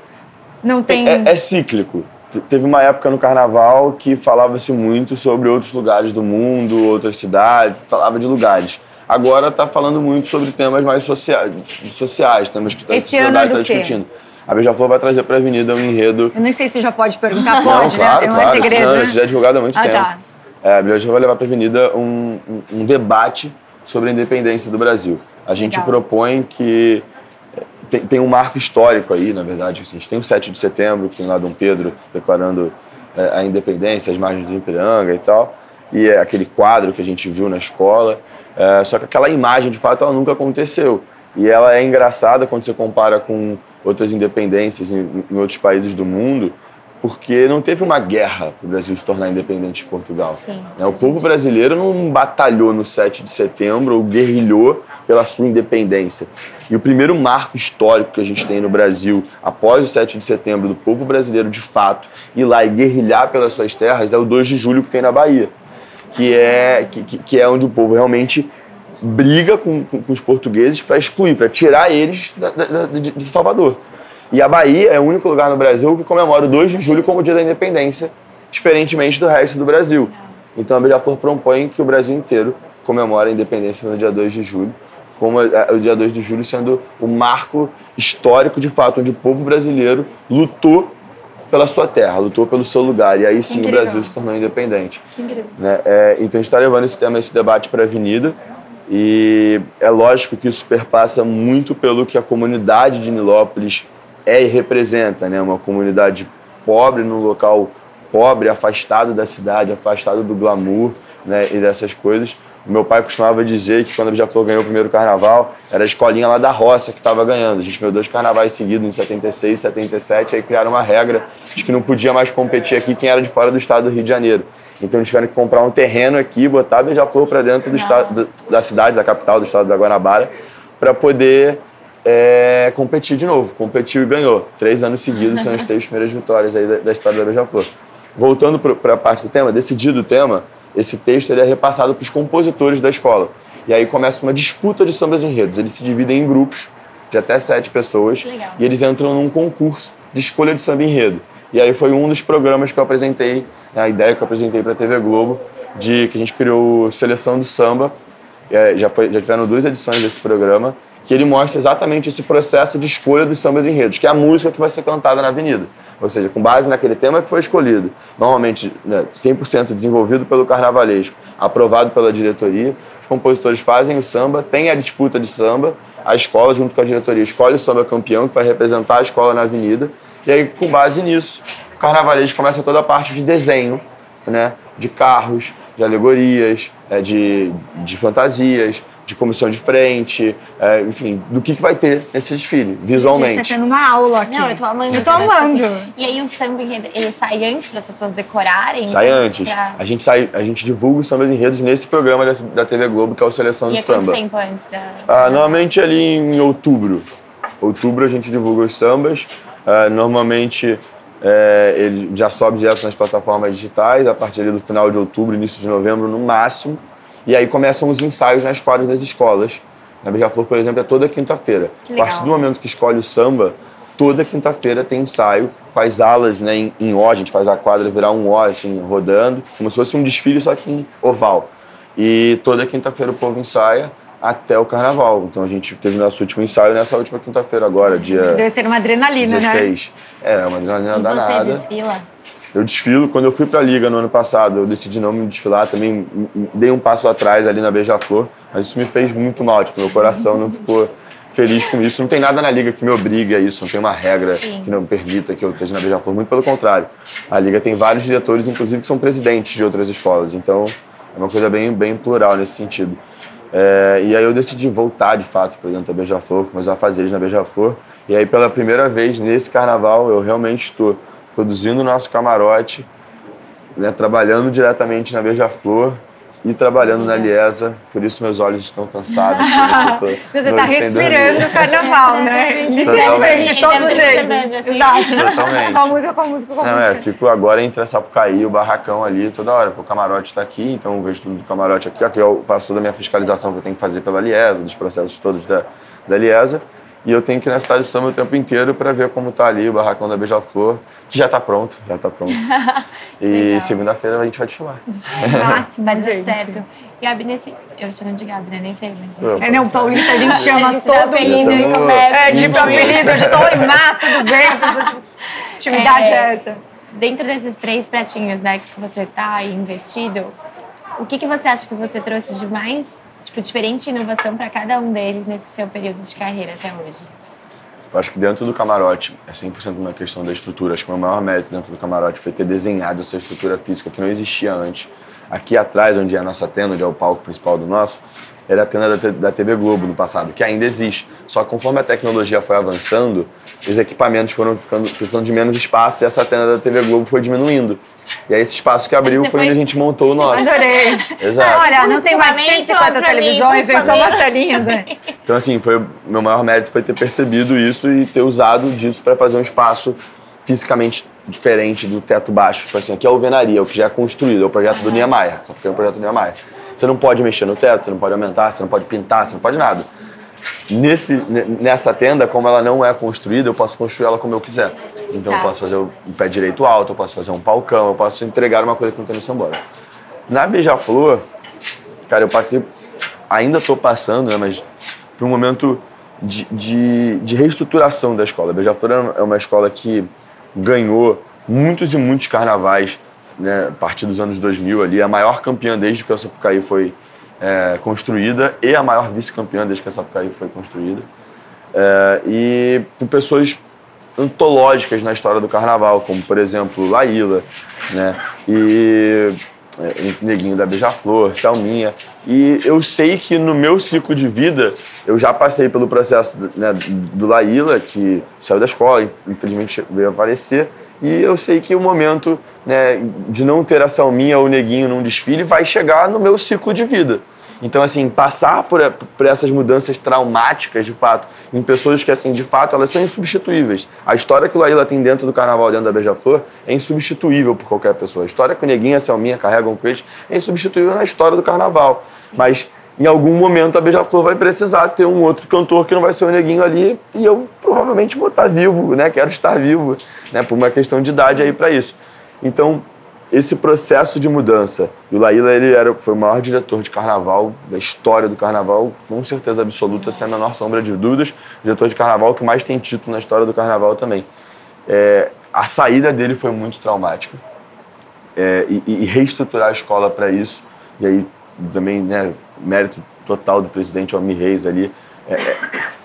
não têm... É, é, cíclico. Teve uma época no carnaval que falava-se muito sobre outros lugares do mundo, outras cidades, falava de lugares. Agora está falando muito sobre temas mais sociais, sociais temas que a sociedade está discutindo. A Beija-Flor vai trazer para a Avenida um enredo... Eu nem sei se já pode perguntar, pode, não, claro, né? Não é segredo, não, né? Já é divulgado há muito ah, tempo. Tá. É, a Brilhante vai levar para a Avenida um, um, um, debate sobre a independência do Brasil. A gente Legal. propõe que é, tem, tem, um marco histórico aí, na verdade. Assim, a gente tem o 7 de setembro, que tem lá Dom Pedro declarando é, a independência, as margens do Ipiranga e tal. E é aquele quadro que a gente viu na escola. É, só que aquela imagem, de fato, ela nunca aconteceu. E ela é engraçada quando você compara com outras independências em, em outros países do mundo, porque não teve uma guerra para o Brasil se tornar independente de Portugal. Sim, né? O povo brasileiro não batalhou no 7 de setembro ou guerrilhou pela sua independência. E o primeiro marco histórico que a gente tem no Brasil, após o 7 de setembro, do povo brasileiro de fato ir lá e guerrilhar pelas suas terras, é o 2 de julho que tem na Bahia, que é, que, que é onde o povo realmente briga com, com, com os portugueses para excluir, para tirar eles da, da, de, de Salvador. E a Bahia é o único lugar no Brasil que comemora o 2 de julho como dia da independência, diferentemente do resto do Brasil. Então a Beija-Flor propõe que o Brasil inteiro comemore a independência no dia 2 de julho, como o dia 2 de julho sendo o marco histórico de fato, onde o povo brasileiro lutou pela sua terra, lutou pelo seu lugar. E aí sim Incrível. o Brasil se tornou independente. Né? É, então a gente está levando esse tema, esse debate para a Avenida. E é lógico que isso perpassa muito pelo que a comunidade de Nilópolis é e representa, né? Uma comunidade pobre num local pobre, afastado da cidade, afastado do glamour, né? E dessas coisas. O meu pai costumava dizer que quando a Beija-Flor ganhou o primeiro carnaval, era a escolinha lá da roça que estava ganhando. A gente ganhou dois carnavais seguidos, em 76 e 77, aí criaram uma regra de que não podia mais competir aqui quem era de fora do estado do Rio de Janeiro. Então eles tiveram que comprar um terreno aqui, botar a Beija-Flor para dentro do estado, da cidade, da capital do estado da Guanabara, para poder é, competir de novo. Competiu e ganhou. Três anos seguidos são as três primeiras vitórias aí da, da história da Beija-Flor. Voltando para a parte do tema, decidido o tema, esse texto ele é repassado para os compositores da escola. E aí começa uma disputa de sambas enredos. Eles se dividem em grupos de até sete pessoas Legal. e eles entram num concurso de escolha de samba enredo. E aí foi um dos programas que eu apresentei, né, a ideia que eu apresentei para a TV Globo, de que a gente criou Seleção do Samba. Já, foi, já tiveram duas edições desse programa que ele mostra exatamente esse processo de escolha dos sambas enredos, que é a música que vai ser cantada na avenida. Ou seja, com base naquele tema que foi escolhido. Normalmente, né, 100% desenvolvido pelo carnavalesco, aprovado pela diretoria. Os compositores fazem o samba, tem a disputa de samba, a escola, junto com a diretoria, escolhe o samba campeão, que vai representar a escola na avenida. E aí, com base nisso, o carnavalesco começa toda a parte de desenho, né, de carros, de alegorias, é, de, de fantasias, de comissão de frente, é, enfim, do que, que vai ter nesse desfile, visualmente. Você está tendo uma aula aqui. Não, eu tô amando. Eu tô amando. Assim, e aí o samba enredo, ele sai antes para as pessoas decorarem? Sai antes. Pra... A, gente sai, a gente divulga os sambas enredos nesse programa da, da TV Globo, que é o Seleção e do Samba. E quanto tempo antes da... Ah, normalmente ali em outubro. Outubro a gente divulga os sambas. Ah, normalmente é, ele já sobe direto nas plataformas digitais, a partir do final de outubro, início de novembro no máximo. E aí começam os ensaios nas quadras das escolas. Na Beija-Flor, por exemplo, é toda quinta-feira. A partir do momento que escolhe o samba, toda quinta-feira tem ensaio com as alas né, em, em O, a gente faz a quadra virar um O, assim, rodando, como se fosse um desfile, só que em oval. E toda quinta-feira o povo ensaia, até o carnaval. Então a gente teve nosso último ensaio nessa última quinta-feira agora, dia Deve ser uma adrenalina, 16. né? É, uma adrenalina E danada. você desfila? Eu desfilo. Quando eu fui pra Liga no ano passado, eu decidi não me desfilar. Também dei um passo atrás ali na Beija-Flor. Mas isso me fez muito mal. Tipo, meu coração não ficou feliz com isso. Não tem nada na Liga que me obrigue a isso. Não tem uma regra Sim. que não permita que eu esteja na Beija-Flor. Muito pelo contrário. A Liga tem vários diretores, inclusive, que são presidentes de outras escolas. Então, é uma coisa bem, bem plural nesse sentido. É, e aí eu decidi voltar, de fato, para dentro da Beija-Flor, com meus afazeres na Beija-Flor. E aí, pela primeira vez nesse carnaval, eu realmente estou produzindo o nosso camarote, né, trabalhando diretamente na Beija-Flor e trabalhando na Liesa. Por isso meus olhos estão cansados. Por isso eu tô Você tá dormir. respirando o carnaval, né? Literalmente, de todos os jeitos. Exato. Totalmente. Com a música, com a música, com a Não, música. é, fico agora entre a Sapucaí e o barracão ali toda hora, porque o camarote está aqui, então eu vejo tudo do camarote aqui. Aqui eu faço toda a minha fiscalização que eu tenho que fazer pela Liesa, dos processos todos da, da Liesa. E eu tenho que ir na cidade de samba o tempo inteiro para ver como tá ali o barracão da Beija-Flor, que já tá pronto, já tá pronto. E segunda-feira a gente vai desfilar. Máximo, Vai dar certo. Gabi nesse... Eu chamo de Gabi, né? Nem sei, mas... É, não, Paulista a gente chama A gente dá todo apelido mundo. e começa. É, tipo, apelido, eu já tô oi, Má, tudo bem? Pessoa, tipo, Intimidade é, É. essa. Dentro desses três pratinhos, né, que você tá aí investido, o que, que você acha que você trouxe de mais, tipo, diferente inovação para cada um deles nesse seu período de carreira até hoje? Eu acho que dentro do camarote é 100% uma questão da estrutura. Acho que o meu maior mérito dentro do camarote foi ter desenhado essa estrutura física que não existia antes. Aqui atrás, onde é a nossa tenda, onde é o palco principal do nosso, era a tenda da, da TV Globo no passado, que ainda existe. Só que conforme a tecnologia foi avançando, os equipamentos foram ficando precisando de menos espaço e essa tenda da TV Globo foi diminuindo. E aí esse espaço que abriu você foi foi- onde a gente montou o nosso. Adorei. Exato. Olha, não tem mais Equipamento 150 pra mim, televisões, só favor. umas telinhas, né? Então, assim, foi meu maior mérito foi ter percebido isso e ter usado disso para fazer um espaço fisicamente diferente do teto baixo. Tipo assim, aqui é a alvenaria, o que já é construído, é o projeto do Niemeyer. Só que é o projeto do Niemeyer. Você não pode mexer no teto, você não pode aumentar, você não pode pintar, você não pode nada. Nesse, ne- nessa tenda, como ela não é construída, eu posso construir ela como eu quiser. Então Tá. eu posso fazer o pé direito alto, eu posso fazer um palcão, eu posso entregar uma coisa que não tem no sambora. Na Beija-Flor, cara, eu passei, ainda estou passando, né, mas por um momento de, de, de reestruturação da escola. A Beija-Flor é uma escola que ganhou muitos e muitos carnavais né, a partir dos anos 2000 ali, a maior campeã desde que a Sapucaí foi é, construída e a maior vice-campeã desde que a Sapucaí foi construída. É, e com pessoas antológicas na história do carnaval, como por exemplo Laíla, né? E é, Neguinho da Beija-Flor, Selminha. E eu sei que no meu ciclo de vida eu já passei pelo processo né, do Laíla, que saiu da escola, infelizmente veio a falecer. E eu sei que o momento né, de não ter a Selminha ou o Neguinho num desfile vai chegar no meu ciclo de vida. Então, assim, passar por, por essas mudanças traumáticas, de fato, em pessoas que, assim, de fato, elas são insubstituíveis. A história que o Laíla tem dentro do carnaval, dentro da Beija-Flor, é insubstituível por qualquer pessoa. A história que o Neguinho e a Selminha carregam com eles é insubstituível na história do carnaval. Mas, em algum momento, a Beija-Flor vai precisar ter um outro cantor que não vai ser o Neguinho ali e eu provavelmente vou estar vivo, né? Quero estar vivo, né? Por uma questão de idade aí para isso. Então, esse processo de mudança. O Laíla, ele era, foi o maior diretor de carnaval da história do carnaval, com certeza absoluta, sem a menor sombra de dúvidas. Diretor de carnaval que mais tem título na história do carnaval também. É, a saída dele foi muito traumática. É, e, e reestruturar a escola para isso. E aí também, né, mérito total do presidente Almir Reis ali. É, é,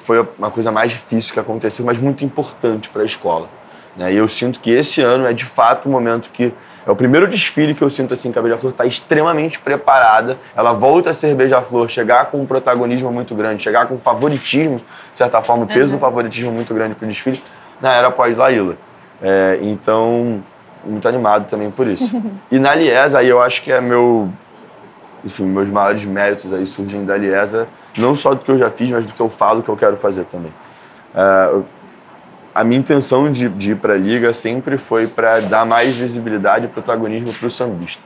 foi uma coisa mais difícil que aconteceu, mas muito importante para a escola. Né? E eu sinto que esse ano é de fato o momento que é o primeiro desfile que eu sinto assim que a Beija-Flor está extremamente preparada. Ela volta a ser Beija-Flor, chegar com um protagonismo muito grande, chegar com favoritismo, de certa forma, o peso do favoritismo muito grande para o desfile na era pós-Laíla. É, então, muito animado também por isso. e na Liesa, aí eu acho que é meu. Enfim, meus maiores méritos aí surgem da Liesa, não só do que eu já fiz, mas do que eu falo que eu quero fazer também. Eu- a minha intenção de, de ir para a liga sempre foi para dar mais visibilidade e protagonismo para o sambista.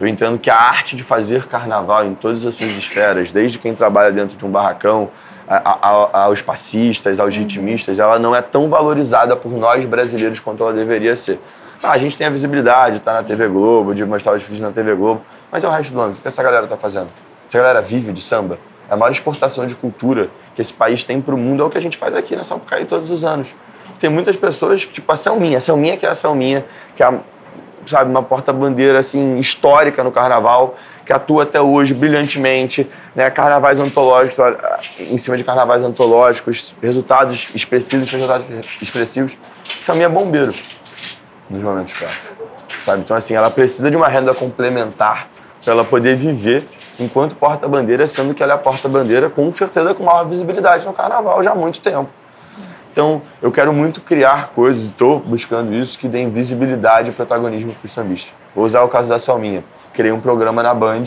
Eu entendo que a arte de fazer carnaval em todas as suas esferas, desde quem trabalha dentro de um barracão, a- a- aos passistas, aos ritmistas, ela não é tão valorizada por nós brasileiros quanto ela deveria ser. Ah, a gente tem a visibilidade, tá na TV Globo, de mostrar os vídeos na TV Globo, mas é o resto do ano. O que essa galera tá fazendo? Essa galera vive de samba? A maior exportação de cultura que esse país tem para o mundo é o que a gente faz aqui na Sapucaí todos os anos. Tem muitas pessoas, tipo a Selminha, a Selminha que é a Selminha, que é a sabe, uma porta-bandeira assim histórica no carnaval, que atua até hoje brilhantemente, né? Carnavais antológicos, em cima de carnavais antológicos, resultados expressivos, resultados expressivos. Isso é minha bombeiro nos momentos práticos, sabe? Então assim, ela precisa de uma renda complementar para ela poder viver enquanto porta-bandeira, sendo que ela é a porta-bandeira com certeza com maior visibilidade no carnaval já há muito tempo. Então, eu quero muito criar coisas, estou buscando isso, que deem visibilidade e protagonismo para os sambistas. Vou usar o caso da Salminha. Criei um programa na Band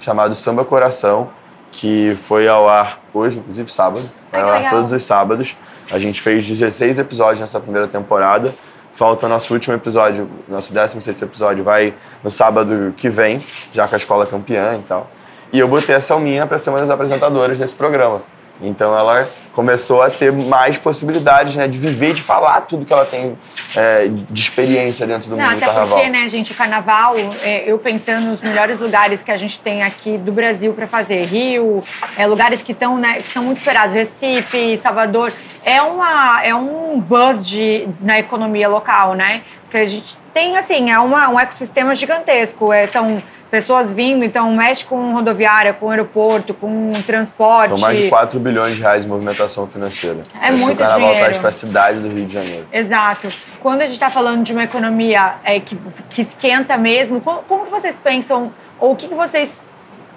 chamado Samba Coração, que foi ao ar hoje, inclusive sábado. Vai ao ar todos os sábados. A gente fez 16 episódios nessa primeira temporada. Falta o nosso último episódio, nosso 16 episódio vai no sábado que vem, já com a escola campeã e tal. E eu botei a Salminha para ser uma das apresentadoras desse programa. Então ela começou a ter mais possibilidades, né, de viver, de falar tudo que ela tem é, de experiência dentro do Não, mundo até do carnaval. porque, né, gente, o carnaval, é, eu pensando nos melhores lugares que a gente tem aqui do Brasil para fazer, Rio, é, lugares que estão, né, que são muito esperados, Recife, Salvador, é uma é um buzz de, na economia local, né? Porque a gente tem assim, é uma, um ecossistema gigantesco, é, são pessoas vindo, então mexe com rodoviária, com aeroporto, com transporte. São mais de 4 bilhões de reais de movimentação financeira. É muito o carnaval dinheiro. traz para a cidade do Rio de Janeiro. Exato. Quando a gente está falando de uma economia é, que, que esquenta mesmo, como, como que vocês pensam, ou o que, que vocês,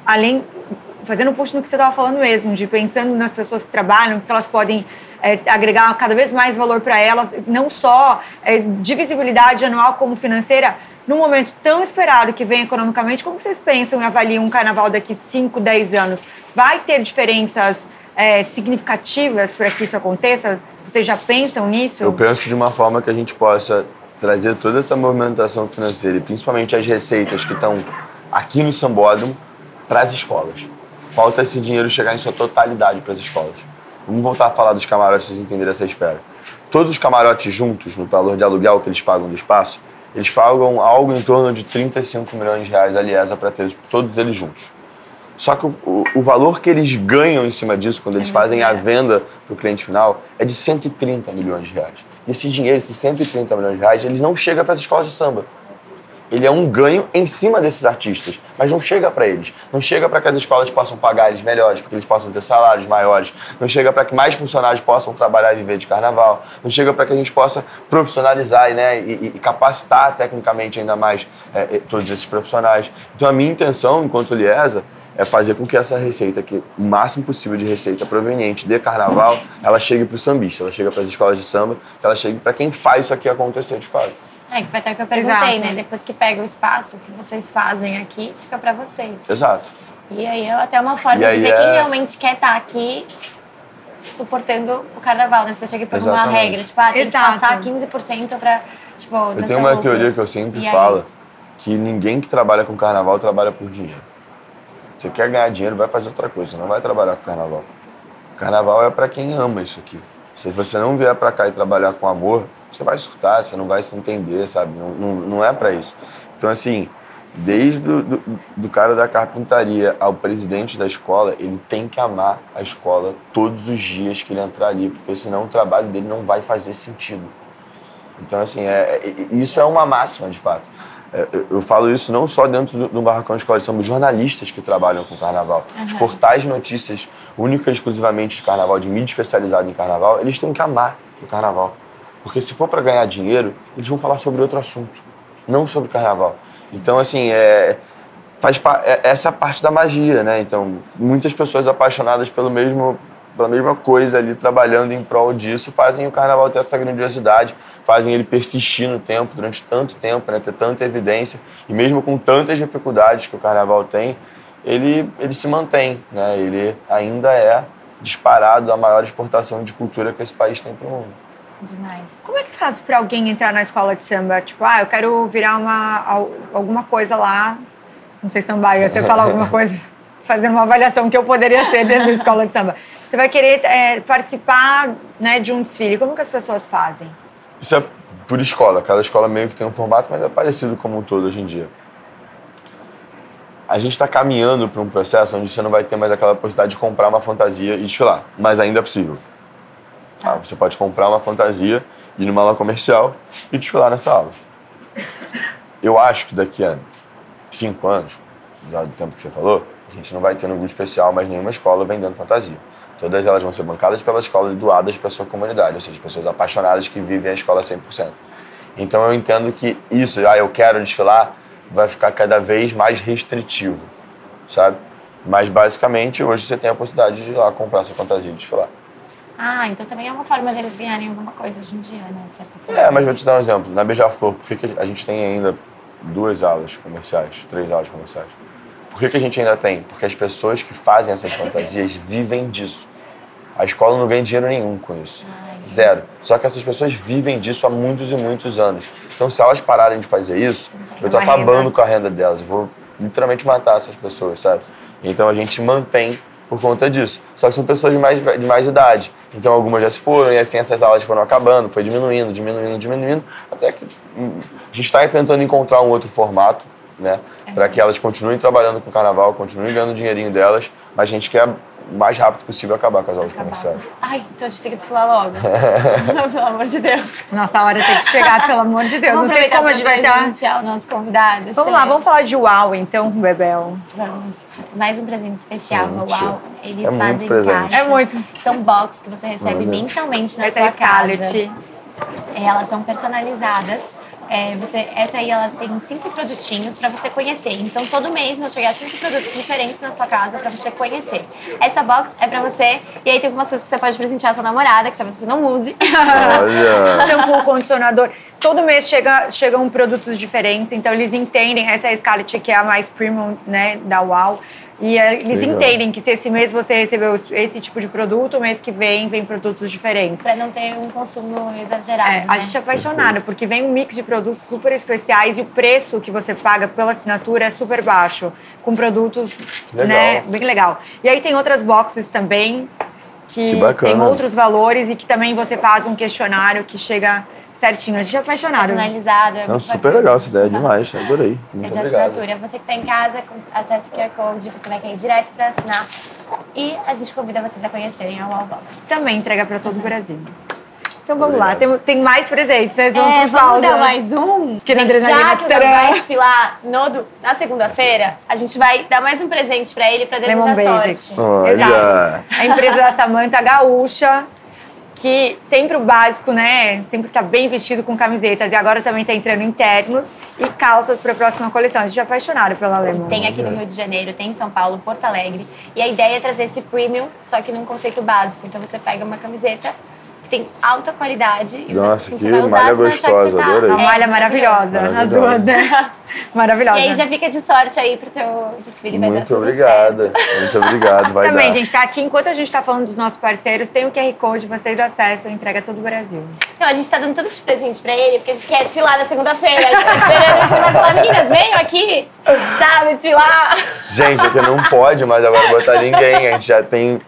além, fazendo um push no que você estava falando mesmo, de pensando nas pessoas que trabalham, que elas podem é, agregar cada vez mais valor para elas, não só é, de visibilidade anual como financeira, num momento tão esperado que vem economicamente, como vocês pensam e avaliam um carnaval daqui 5, 10 anos? Vai ter diferenças é, significativas para que isso aconteça? Vocês já pensam nisso? Eu penso de uma forma que a gente possa trazer toda essa movimentação financeira e principalmente as receitas que estão aqui no Sambódromo para as escolas. Falta esse dinheiro chegar em sua totalidade para as escolas. Vamos voltar a falar dos camarotes vocês entenderem essa esfera. Todos os camarotes juntos, no valor de aluguel que eles pagam do espaço, eles pagam algo em torno de 35 milhões de reais a Liesa para ter todos eles juntos. Só que o, o, valor que eles ganham em cima disso, quando eles fazem a venda para o cliente final, é de 130 milhões de reais. E esse dinheiro, esses 130 milhões de reais, ele não chega para as escolas de samba ele é um ganho em cima desses artistas, mas não chega para eles. Não chega para que as escolas possam pagar eles melhores, para que eles possam ter salários maiores. Não chega para que mais funcionários possam trabalhar e viver de carnaval. Não chega para que a gente possa profissionalizar né, e, e capacitar tecnicamente ainda mais é, todos esses profissionais. Então a minha intenção, enquanto Liesa, é fazer com que essa receita, que o máximo possível de receita proveniente de carnaval, ela chegue para o sambista, ela chega para as escolas de samba, ela chegue para quem faz isso aqui acontecer de fato. É, que foi até o que eu perguntei, Exato. né? Depois que pega o espaço que vocês fazem aqui, fica para vocês. Exato. E aí é até uma forma de ver é... quem realmente quer estar tá aqui suportando o carnaval, né? Você chega por Exatamente. uma regra, tipo, ah, tem Exato. que passar 15% para, tipo, Eu tenho uma teoria que eu sempre e falo, aí? que ninguém que trabalha com carnaval trabalha por dinheiro. Você quer ganhar dinheiro, vai fazer outra coisa, não vai trabalhar com carnaval. Carnaval é para quem ama isso aqui. Se você não vier para cá e trabalhar com amor, você vai surtar, você não vai se entender, sabe? Não, não, não é para isso. Então, assim, desde do, do, do, cara da carpintaria ao presidente da escola, ele tem que amar a escola todos os dias que ele entrar ali, porque senão o trabalho dele não vai fazer sentido. Então, assim, é, é isso é uma máxima, de fato. É, eu falo isso não só dentro do, do Barracão de Escola, somos jornalistas que trabalham com carnaval. Uhum. Os portais de notícias, única e exclusivamente de carnaval, de mídia especializada em carnaval, eles têm que amar o carnaval. Porque se for para ganhar dinheiro, eles vão falar sobre outro assunto, não sobre carnaval. Sim. Então, assim, é, faz é, essa é parte da magia, né? Então, muitas pessoas apaixonadas pelo mesmo, pela mesma coisa ali, trabalhando em prol disso, fazem o carnaval ter essa grandiosidade, fazem ele persistir no tempo, durante tanto tempo, né? ter tanta evidência. E mesmo com tantas dificuldades que o carnaval tem, ele, ele se mantém, né? Ele ainda é disparado a maior exportação de cultura que esse país tem para o mundo. Demais. Como é que faz para alguém entrar na escola de samba? Tipo, ah, eu quero virar uma, alguma coisa lá, não sei sambar, eu até falar alguma coisa, fazer uma avaliação que eu poderia ser dentro da escola de samba. Você vai querer é, participar né, de um desfile. Como que as pessoas fazem? Isso é por escola. Cada escola meio que tem um formato, mas é parecido como um todo hoje em dia. a gente está caminhando para um processo onde você não vai ter mais aquela possibilidade de comprar uma fantasia e desfilar, mas ainda é possível. Tá? Você pode comprar uma fantasia, ir numa aula comercial e desfilar nessa aula. Eu acho que daqui a cinco anos, dado o tempo que você falou, a gente não vai ter grupo especial mais nenhuma escola vendendo fantasia. Todas elas vão ser bancadas pela escola e doadas para sua comunidade, ou seja, pessoas apaixonadas que vivem a escola 100%. Então eu entendo que isso, ah, eu quero desfilar, vai ficar cada vez mais restritivo, sabe? Mas basicamente hoje você tem a possibilidade de ir lá comprar sua fantasia e desfilar. Ah, então também é uma forma deles ganharem alguma coisa hoje em dia, né? De certa forma. É, mas vou te dar um exemplo. Na Beija-Flor, por que, que a gente tem ainda duas aulas comerciais, três aulas comerciais? Por que, que a gente ainda tem? Porque as pessoas que fazem essas fantasias vivem disso. A escola não ganha dinheiro nenhum com isso. Ah, entendi. Zero. Só que essas pessoas vivem disso há muitos e muitos anos. Então, se elas pararem de fazer isso, eu Uma acabando renda. com a renda delas. Eu vou literalmente matar essas pessoas, sabe? Então, a gente mantém por conta disso. Só que são pessoas de mais, de mais idade. Então, algumas já se foram e assim essas aulas foram acabando, foi diminuindo, diminuindo, diminuindo, até que hum, a gente está tentando encontrar um outro formato, né? Para que elas continuem trabalhando com o carnaval, continuem ganhando o dinheirinho delas, mas a gente quer o mais rápido possível acabar com as aulas comerciais. Ai, então a gente tem que desfilar logo. Pelo amor de Deus. Nossa hora tem que chegar, pelo amor de Deus. Vamos não sei como a gente vai estar. o nosso convidado. Vamos Chega. lá, vamos falar de UAU então, Bebel. Vamos. Mais um presente especial no UAU. Eles é muito fazem presente. caixa. É muito. São box que você recebe mensalmente na Essa é sua a casa. É, Elas são personalizadas. É, você, essa aí ela tem cinco produtinhos para você conhecer. Então todo mês vão chegar cinco produtos diferentes na sua casa para você conhecer. Essa box é para você e aí tem algumas coisas que você pode presentear a sua namorada que talvez você não use. Olha! Shampoo, condicionador. Todo mês chega, chegam produtos diferentes, então eles entendem. Essa é a Scarlett, que é a mais premium né, da UAU. E é, eles Legal. entendem que se esse mês você recebeu esse tipo de produto, o mês que vem vem produtos diferentes. para não ter um consumo exagerado. É, né? a gente é apaixonada, porque vem um mix de produtos super especiais e o preço que você paga pela assinatura é super baixo, com produtos Legal. né, bem legal. E aí tem outras boxes também que, Que tem outros valores e que também você faz um questionário que chega certinho. A gente é apaixonado. personalizado. É Não, super bacana. legal essa ideia, demais. Adorei. É Muito de obrigado. assinatura. Você que está em casa, com acesso ao QR Code, você vai cair direto para assinar. E a gente convida vocês a conhecerem a Wallbox. Também entrega para todo o Brasil. Então vamos Obrigado. lá, tem, tem mais presentes, né? Vamos É, por vamos pausa. dar mais um? Que gente, já que o Gabi vai desfilar no, na segunda-feira, a gente vai dar mais um presente para ele para Lemon desejar Basics. sorte. Olha! Exato. A empresa da Samanta Gaúcha, que sempre o básico, né? Sempre tá bem vestido com camisetas. E agora também tá entrando em ternos e calças para a próxima coleção. A gente é apaixonado pela Lemon. Tem aqui no Rio de Janeiro, tem em São Paulo, Porto Alegre. E a ideia é trazer esse premium, só que num conceito básico. Então você pega uma camiseta que tem alta qualidade. e Nossa, assim, que você vai usar, malha você vai achar que gostosa, você tá- adorei. Uma É, malha maravilhosa, as duas, né? Maravilhosa. E aí já fica de sorte aí pro seu desfile, vai Muito obrigada. certo. Muito obrigado. Vai Também, dar. gente, tá aqui. Enquanto a gente tá falando dos nossos parceiros, tem o QR Code, vocês acessam, entrega todo o Brasil. Não, a gente tá dando todo esse presente pra ele, porque a gente quer desfilar na segunda-feira. A gente tá esperando, ele vai falar, meninas, venham aqui, sabe, desfilar. Gente, aqui não pode mais agora botar ninguém. A gente já tem,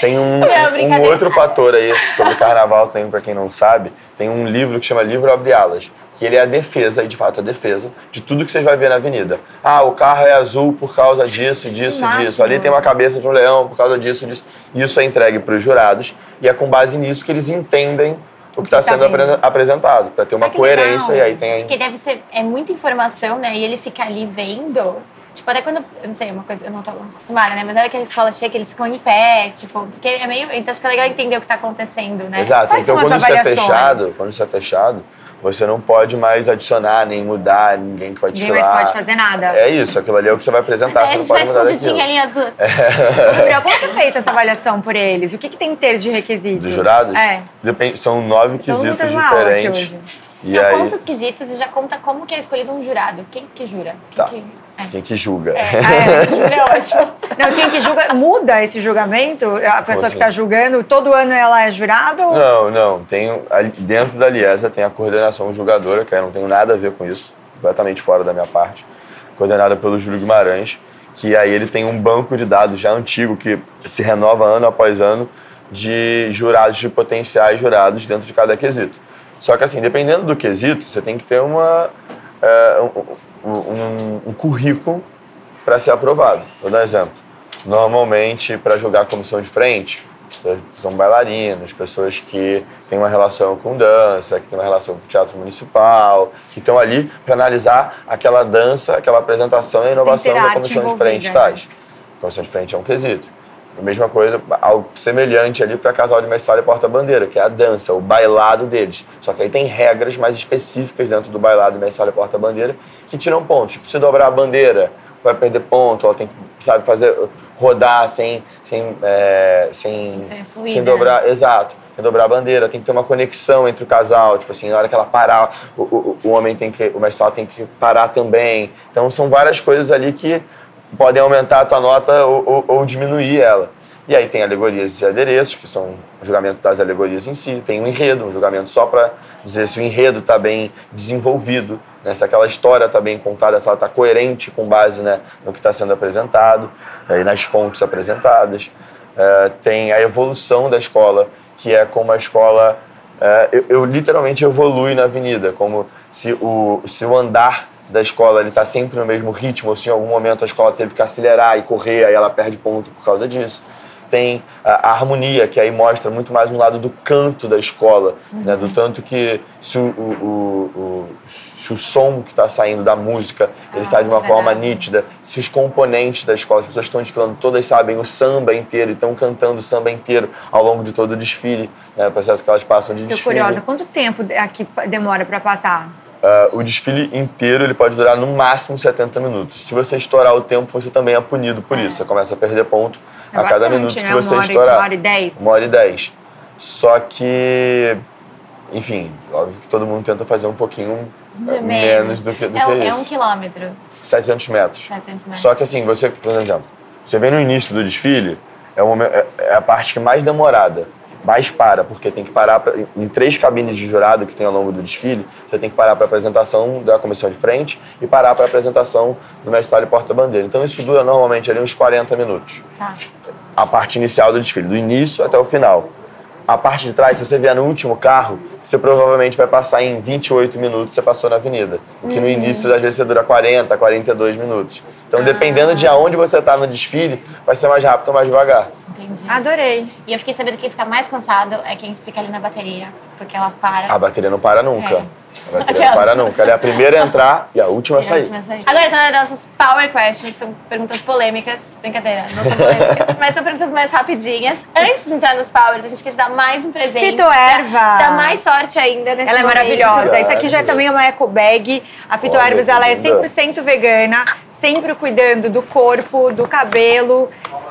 tem um, Não, um outro fator aí sobre o carnaval, tem pra quem não sabe, tem um livro que chama Livro Abre Alas. Que ele é a defesa, e de fato a defesa, de tudo que vocês vão ver na avenida. Ah, o carro é azul por causa disso, disso, máximo. disso. Ali tem uma cabeça de um leão por causa disso, disso. Isso é entregue para os jurados e é com base nisso que eles entendem o que está tá sendo apresentado, para ter uma Ah, coerência legal. e aí tem Porque deve ser, é muita informação, né? E ele fica ali vendo. Tipo, até quando, eu não sei, uma coisa, eu não tô acostumada, né? Mas na hora que a escola chega, eles ficam em pé, tipo, porque é meio. Então acho que é legal entender o que tá acontecendo, né? Exato. Quais então quando isso é fechado, quando isso é fechado, você não pode mais adicionar nem mudar ninguém que vai Ninguém desfilar. mais pode fazer nada. É isso, aquilo ali é o que você vai apresentar, Aí a você não pode mudar daquilo. ali as duas. Gabriel, como que é feita essa avaliação por eles? O que, que tem que ter de requisitos? Dos jurados? É. Depende, são nove mundo quesitos diferentes. E Não, aí, conta os quesitos e já conta como que é escolhido um jurado. Quem que jura? Quem Tá. que... É. quem que julga? É, é, ótimo. Não, quem que julga, muda esse julgamento? A pessoa que assim? está julgando, todo ano ela é jurada? ou- Não, não. Tem, dentro da Liesa tem a coordenação julgadora, que eu não tenho nada a ver com isso, completamente fora da minha parte, coordenada pelo Júlio Guimarães, que aí ele tem um banco de dados já antigo, que se renova ano após ano, de jurados, de potenciais jurados dentro de cada quesito. Só que assim, dependendo do quesito, você tem que ter uma, é, um, um- currículo para ser aprovado. Vou dar um exemplo. Normalmente, para jogar comissão de frente, são bailarinos, pessoas que têm uma relação com dança, que têm uma relação com o teatro municipal, que estão ali para analisar aquela dança, aquela apresentação e a inovação da comissão de frente. Né? Comissão de frente é um quesito. A mesma coisa, algo semelhante ali para casal de mestre e porta-bandeira, que é a dança, o bailado deles. Só que aí tem regras mais específicas dentro do bailado, mestre e porta-bandeira, que tiram pontos. Tipo, se dobrar a bandeira, vai perder ponto, ela tem que, sabe, fazer, rodar sem, sem, é, sem, sem, sem dobrar, né? exato, dobrar a bandeira, tem que ter uma conexão entre o casal, tipo assim, na hora que ela parar, o, o, o homem tem que, o mestre tem que parar também. Então são várias coisas ali que podem aumentar a tua nota ou, ou, ou diminuir ela. E aí tem alegorias e adereços, que são o julgamento das alegorias em si. Tem um enredo, um julgamento só para dizer se o enredo está bem desenvolvido, né? se aquela história está bem contada, se ela está coerente com base né, no que está sendo apresentado, e nas fontes apresentadas. É, tem a evolução da escola, que é como a escola... É, eu, eu, literalmente evolui na avenida, como se o, se o andar da escola ele está sempre no mesmo ritmo, ou se em algum momento a escola teve que acelerar e correr, aí ela perde ponto por causa disso. Tem a, a harmonia, que aí mostra muito mais um lado do canto da escola, uhum. né? do tanto que se o, o, o, se o som que está saindo da música ele ah, sai de uma forma nítida, se os componentes da escola, as pessoas estão desfilando, todas sabem o samba inteiro e estão cantando o samba inteiro ao longo de todo o desfile, né? o processo que elas passam de desfile. Estou curiosa, quanto tempo aqui demora para passar? Uh, o desfile inteiro ele pode durar no máximo 70 minutos. Se você estourar o tempo, você também é punido por é. isso. Você começa a perder ponto é a cada minuto né? que você uma estourar. Uma hora e dez. Uma hora e dez. Só que, enfim, óbvio que todo mundo tenta fazer um pouquinho menos, menos do que, do é, que é isso. É um quilômetro. 700 metros. 700 metros. Só que assim, você, por exemplo, você vem no início do desfile, é, o momento, é, é a parte que mais demorada mais para, porque tem que parar pra, em três cabines de jurado que tem ao longo do desfile, você tem que parar para a apresentação da comissão de frente e parar para a apresentação do mestre e porta-bandeira. Então isso dura normalmente ali uns 40 minutos. Tá. A parte inicial do desfile, do início até o final. A parte de trás, se você vier no último carro, você provavelmente vai passar em 28 minutos, você passou na avenida. O que uhum. no início, às vezes, você dura 40, 42 minutos. Então, ah. dependendo de aonde você está no desfile, vai ser mais rápido ou mais devagar. Entendi. Adorei. E eu fiquei sabendo que quem fica mais cansado é quem fica ali na bateria, porque ela para. A bateria não para nunca. É. A bateria não para nunca. Ela é a primeira a entrar e a última a sair. Última sair. Agora tá na hora das nossas power questions. São perguntas polêmicas. Brincadeira, não são polêmicas. mas são perguntas mais rapidinhas. Antes de entrar nos powers, a gente quer te dar mais um presente. Fito Erva. Te dar mais sorte ainda nesse Ela é maravilhosa. Isso aqui já é também uma eco bag. A Fito Ervas, ela é 100% vegana sempre cuidando do corpo, do cabelo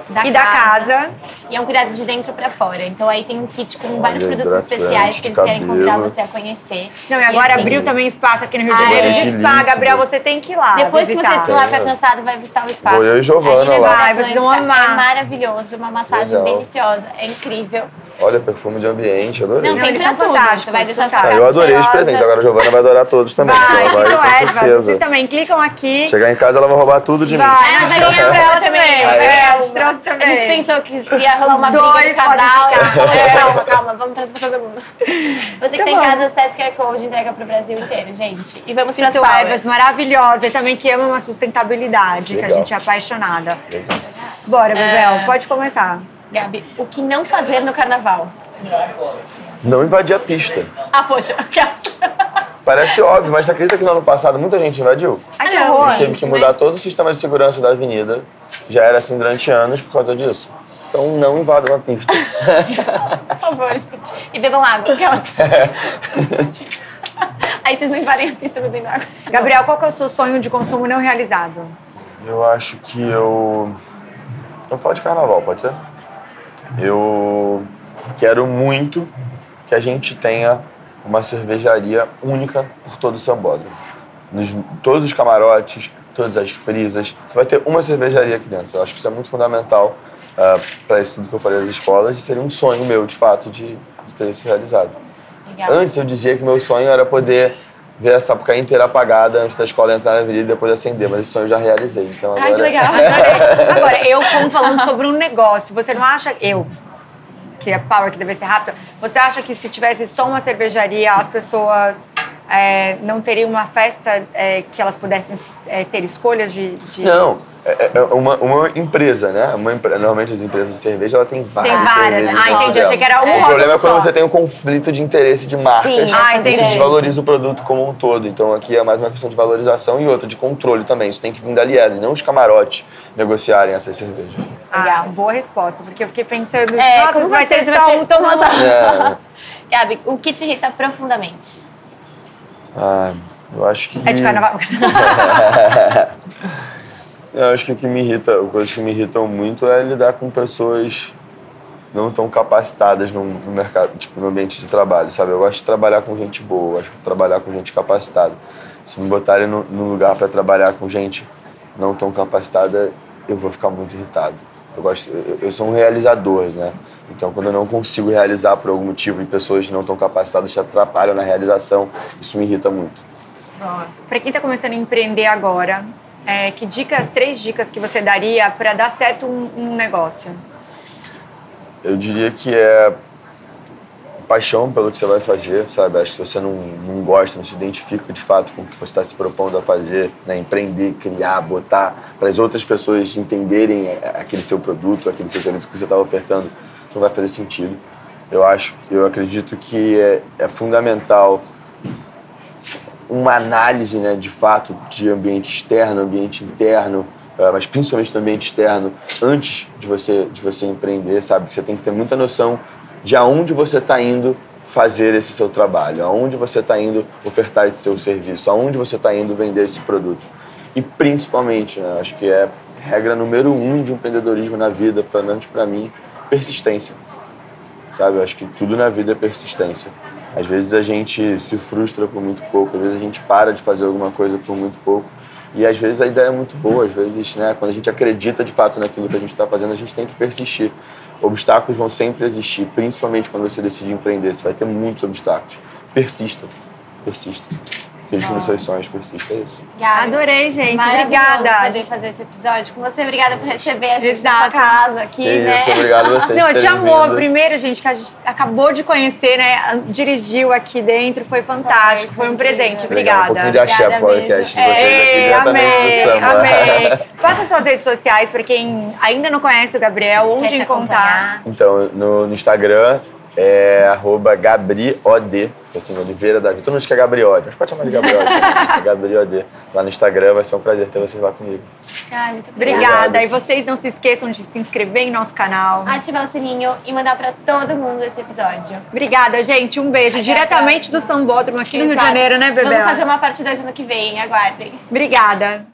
da e casa. da casa. E é um cuidado de dentro para fora. Então aí tem um kit com vários produtos especiais que eles querem convidar você a conhecer. Não, e agora e assim, abriu também espaço aqui no Rio de Janeiro de spa. Gabriel, você tem que ir lá. Depois visitar. que você lá ficar cansado, vai visitar o spa. Vou eu e Giovana lá. Vai, vocês vão amar. É maravilhoso, uma massagem Legal. deliciosa, é incrível. Olha, perfume de ambiente, adorei. Não, tem pra tudo. Você vai deixar casa Eu adorei os presentes. Agora a Giovana vai adorar todos também. Vai, ela vai, com certeza. Vocês também clicam aqui. Chegar em casa, ela vai roubar tudo de vai, mim. Vai, vai ganhar pra ela também. É, a gente trouxe também. A gente pensou que ia rolar uma briga casal. A gente falou, calma, calma, vamos trazer pra todo mundo. Você que tá tem bom. casa, acesse QR Code, entrega pro Brasil inteiro, gente. E vamos para as ervas maravilhosa. E também que ama uma sustentabilidade, Legal. que a gente é apaixonada. Legal. Bora, Bebel, é... pode começar. Gabi, o que não fazer no carnaval? Não invadir a pista. Ah, poxa, Parece óbvio, mas você acredita que no ano passado muita gente invadiu? Ai, que horror, a gente teve que mudar mas... todo o sistema de segurança da avenida. Já era assim durante anos por causa disso. Então não invadam a pista. por favor, gente. E bebam água. Aquelas... Aí vocês não invadem a pista bebendo água. Gabriel, qual que é o seu sonho de consumo não realizado? Eu acho que eu. Vamos falar de carnaval, pode ser? Eu quero muito que a gente tenha uma cervejaria única por todo o Sambódromo. Nos, todos os camarotes, todas as frisas, você vai ter uma cervejaria aqui dentro. Eu acho que isso é muito fundamental uh, ah, para isso tudo que eu falei das escolas e seria um sonho meu, de fato, de, de ter isso realizado. Legal. Antes eu dizia que meu sonho era poder ver a Sapucaí inteira apagada antes da escola entrar na avenida e depois acender, mas esse sonho eu já realizei. Então agora... Ai, que legal. agora, eu como falando sobre um negócio, você não acha... Eu, que é power, que deve ser rápido. Você acha que se tivesse só uma cervejaria, as pessoas é, não teria uma festa é, que elas pudessem é, ter escolhas de. de... Não, é, é uma, uma empresa, né? Uma, normalmente as empresas de cerveja ela tem várias. Tem várias. cervejas Ah, entendi. dela. Achei que era um O problema é quando só. você tem um conflito de interesse de marcas Sim, Ah, entendi. se desvaloriza o produto como um todo. Então aqui é mais uma questão de valorização e outra de controle também. Isso tem que vir da Liese, não os camarotes negociarem essas cervejas. Ah, Legal. boa resposta, porque eu fiquei pensando, É, nossa, como vai vocês ter só um tão nossa- É, Gabi, o que te irrita profundamente? Ah, eu acho que. É de carnaval. Eu acho que o que me irrita, coisas que me irritam muito é lidar com pessoas não tão capacitadas no, mercado, tipo, no ambiente de trabalho, sabe? Eu gosto de trabalhar com gente boa, eu gosto de trabalhar com gente capacitada. Se me botarem no, no lugar para trabalhar com gente não tão capacitada, eu vou ficar muito irritado. Eu gosto, eu, eu sou um realizador, né? Então, quando eu não consigo realizar por algum motivo e pessoas não tão capacitadas te atrapalham na realização, isso me irrita muito. Para quem está começando a empreender agora, é, que dicas, três dicas que você daria para dar certo um, um negócio? Eu diria que é paixão pelo que você vai fazer, sabe? Acho que se você não, não gosta, não se identifica de fato com o que você está se propondo a fazer, né? empreender, criar, botar para as outras pessoas entenderem aquele seu produto, aquele seu serviço que você está ofertando, não vai fazer sentido. Eu acho, eu acredito que é, é fundamental uma análise, né, de fato, de ambiente externo, ambiente interno, eh, mas principalmente do ambiente externo, antes de você, de você empreender, sabe? Que você tem que ter muita noção de aonde você está indo fazer esse seu trabalho, aonde você está indo ofertar esse seu serviço, aonde você está indo vender esse produto. E principalmente, né, acho que é regra número um de empreendedorismo na vida, pelo menos para mim, persistência. Sabe? Eu acho que tudo na vida é persistência. Às vezes a gente se frustra por muito pouco, às vezes a gente para de fazer alguma coisa por muito pouco. E às vezes a ideia é muito boa, às vezes, né, quando a gente acredita de fato naquilo que a gente está fazendo, a gente tem que persistir. Obstáculos vão sempre existir, principalmente quando você decide empreender. Você vai ter muitos obstáculos. Persista, persista. Acredite nos seus sonhos, persista, é isso. Adorei, gente. Obrigada. poder fazer esse episódio com você. Obrigada por receber a gente na sua Exato. casa aqui, Que né? isso, obrigado a vocês Não, por te terem amou. Primeiro, gente, que a gente acabou de conhecer, né? Dirigiu aqui dentro, foi fantástico, foi um incrível. presente. Legal, Um pouquinho de Obrigada. axé Obrigada podcast de mesmo. vocês aqui Ei, diretamente amei, do samba. amei. Passa suas redes sociais para quem ainda não conhece o Gabriel, onde encontrar. acompanhar? Então, no, no Instagram é arroba GabriOD, eu tenho Oliveira Davi. Todo mundo diz que é Gabriode, mas pode chamar de Gabriode. também. é GabriOD. Lá no Instagram vai ser um prazer ter vocês lá comigo. Ai, muito Obrigada. E vocês não se esqueçam de se inscrever em nosso canal. Ativar o sininho e mandar pra todo mundo esse episódio. Obrigada, gente. Um beijo. Até Diretamente do. Sambódromo aqui no Rio de Exato. Janeiro, né, Bebel? Vamos fazer uma parte 2 ano que vem, aguardem. Obrigada.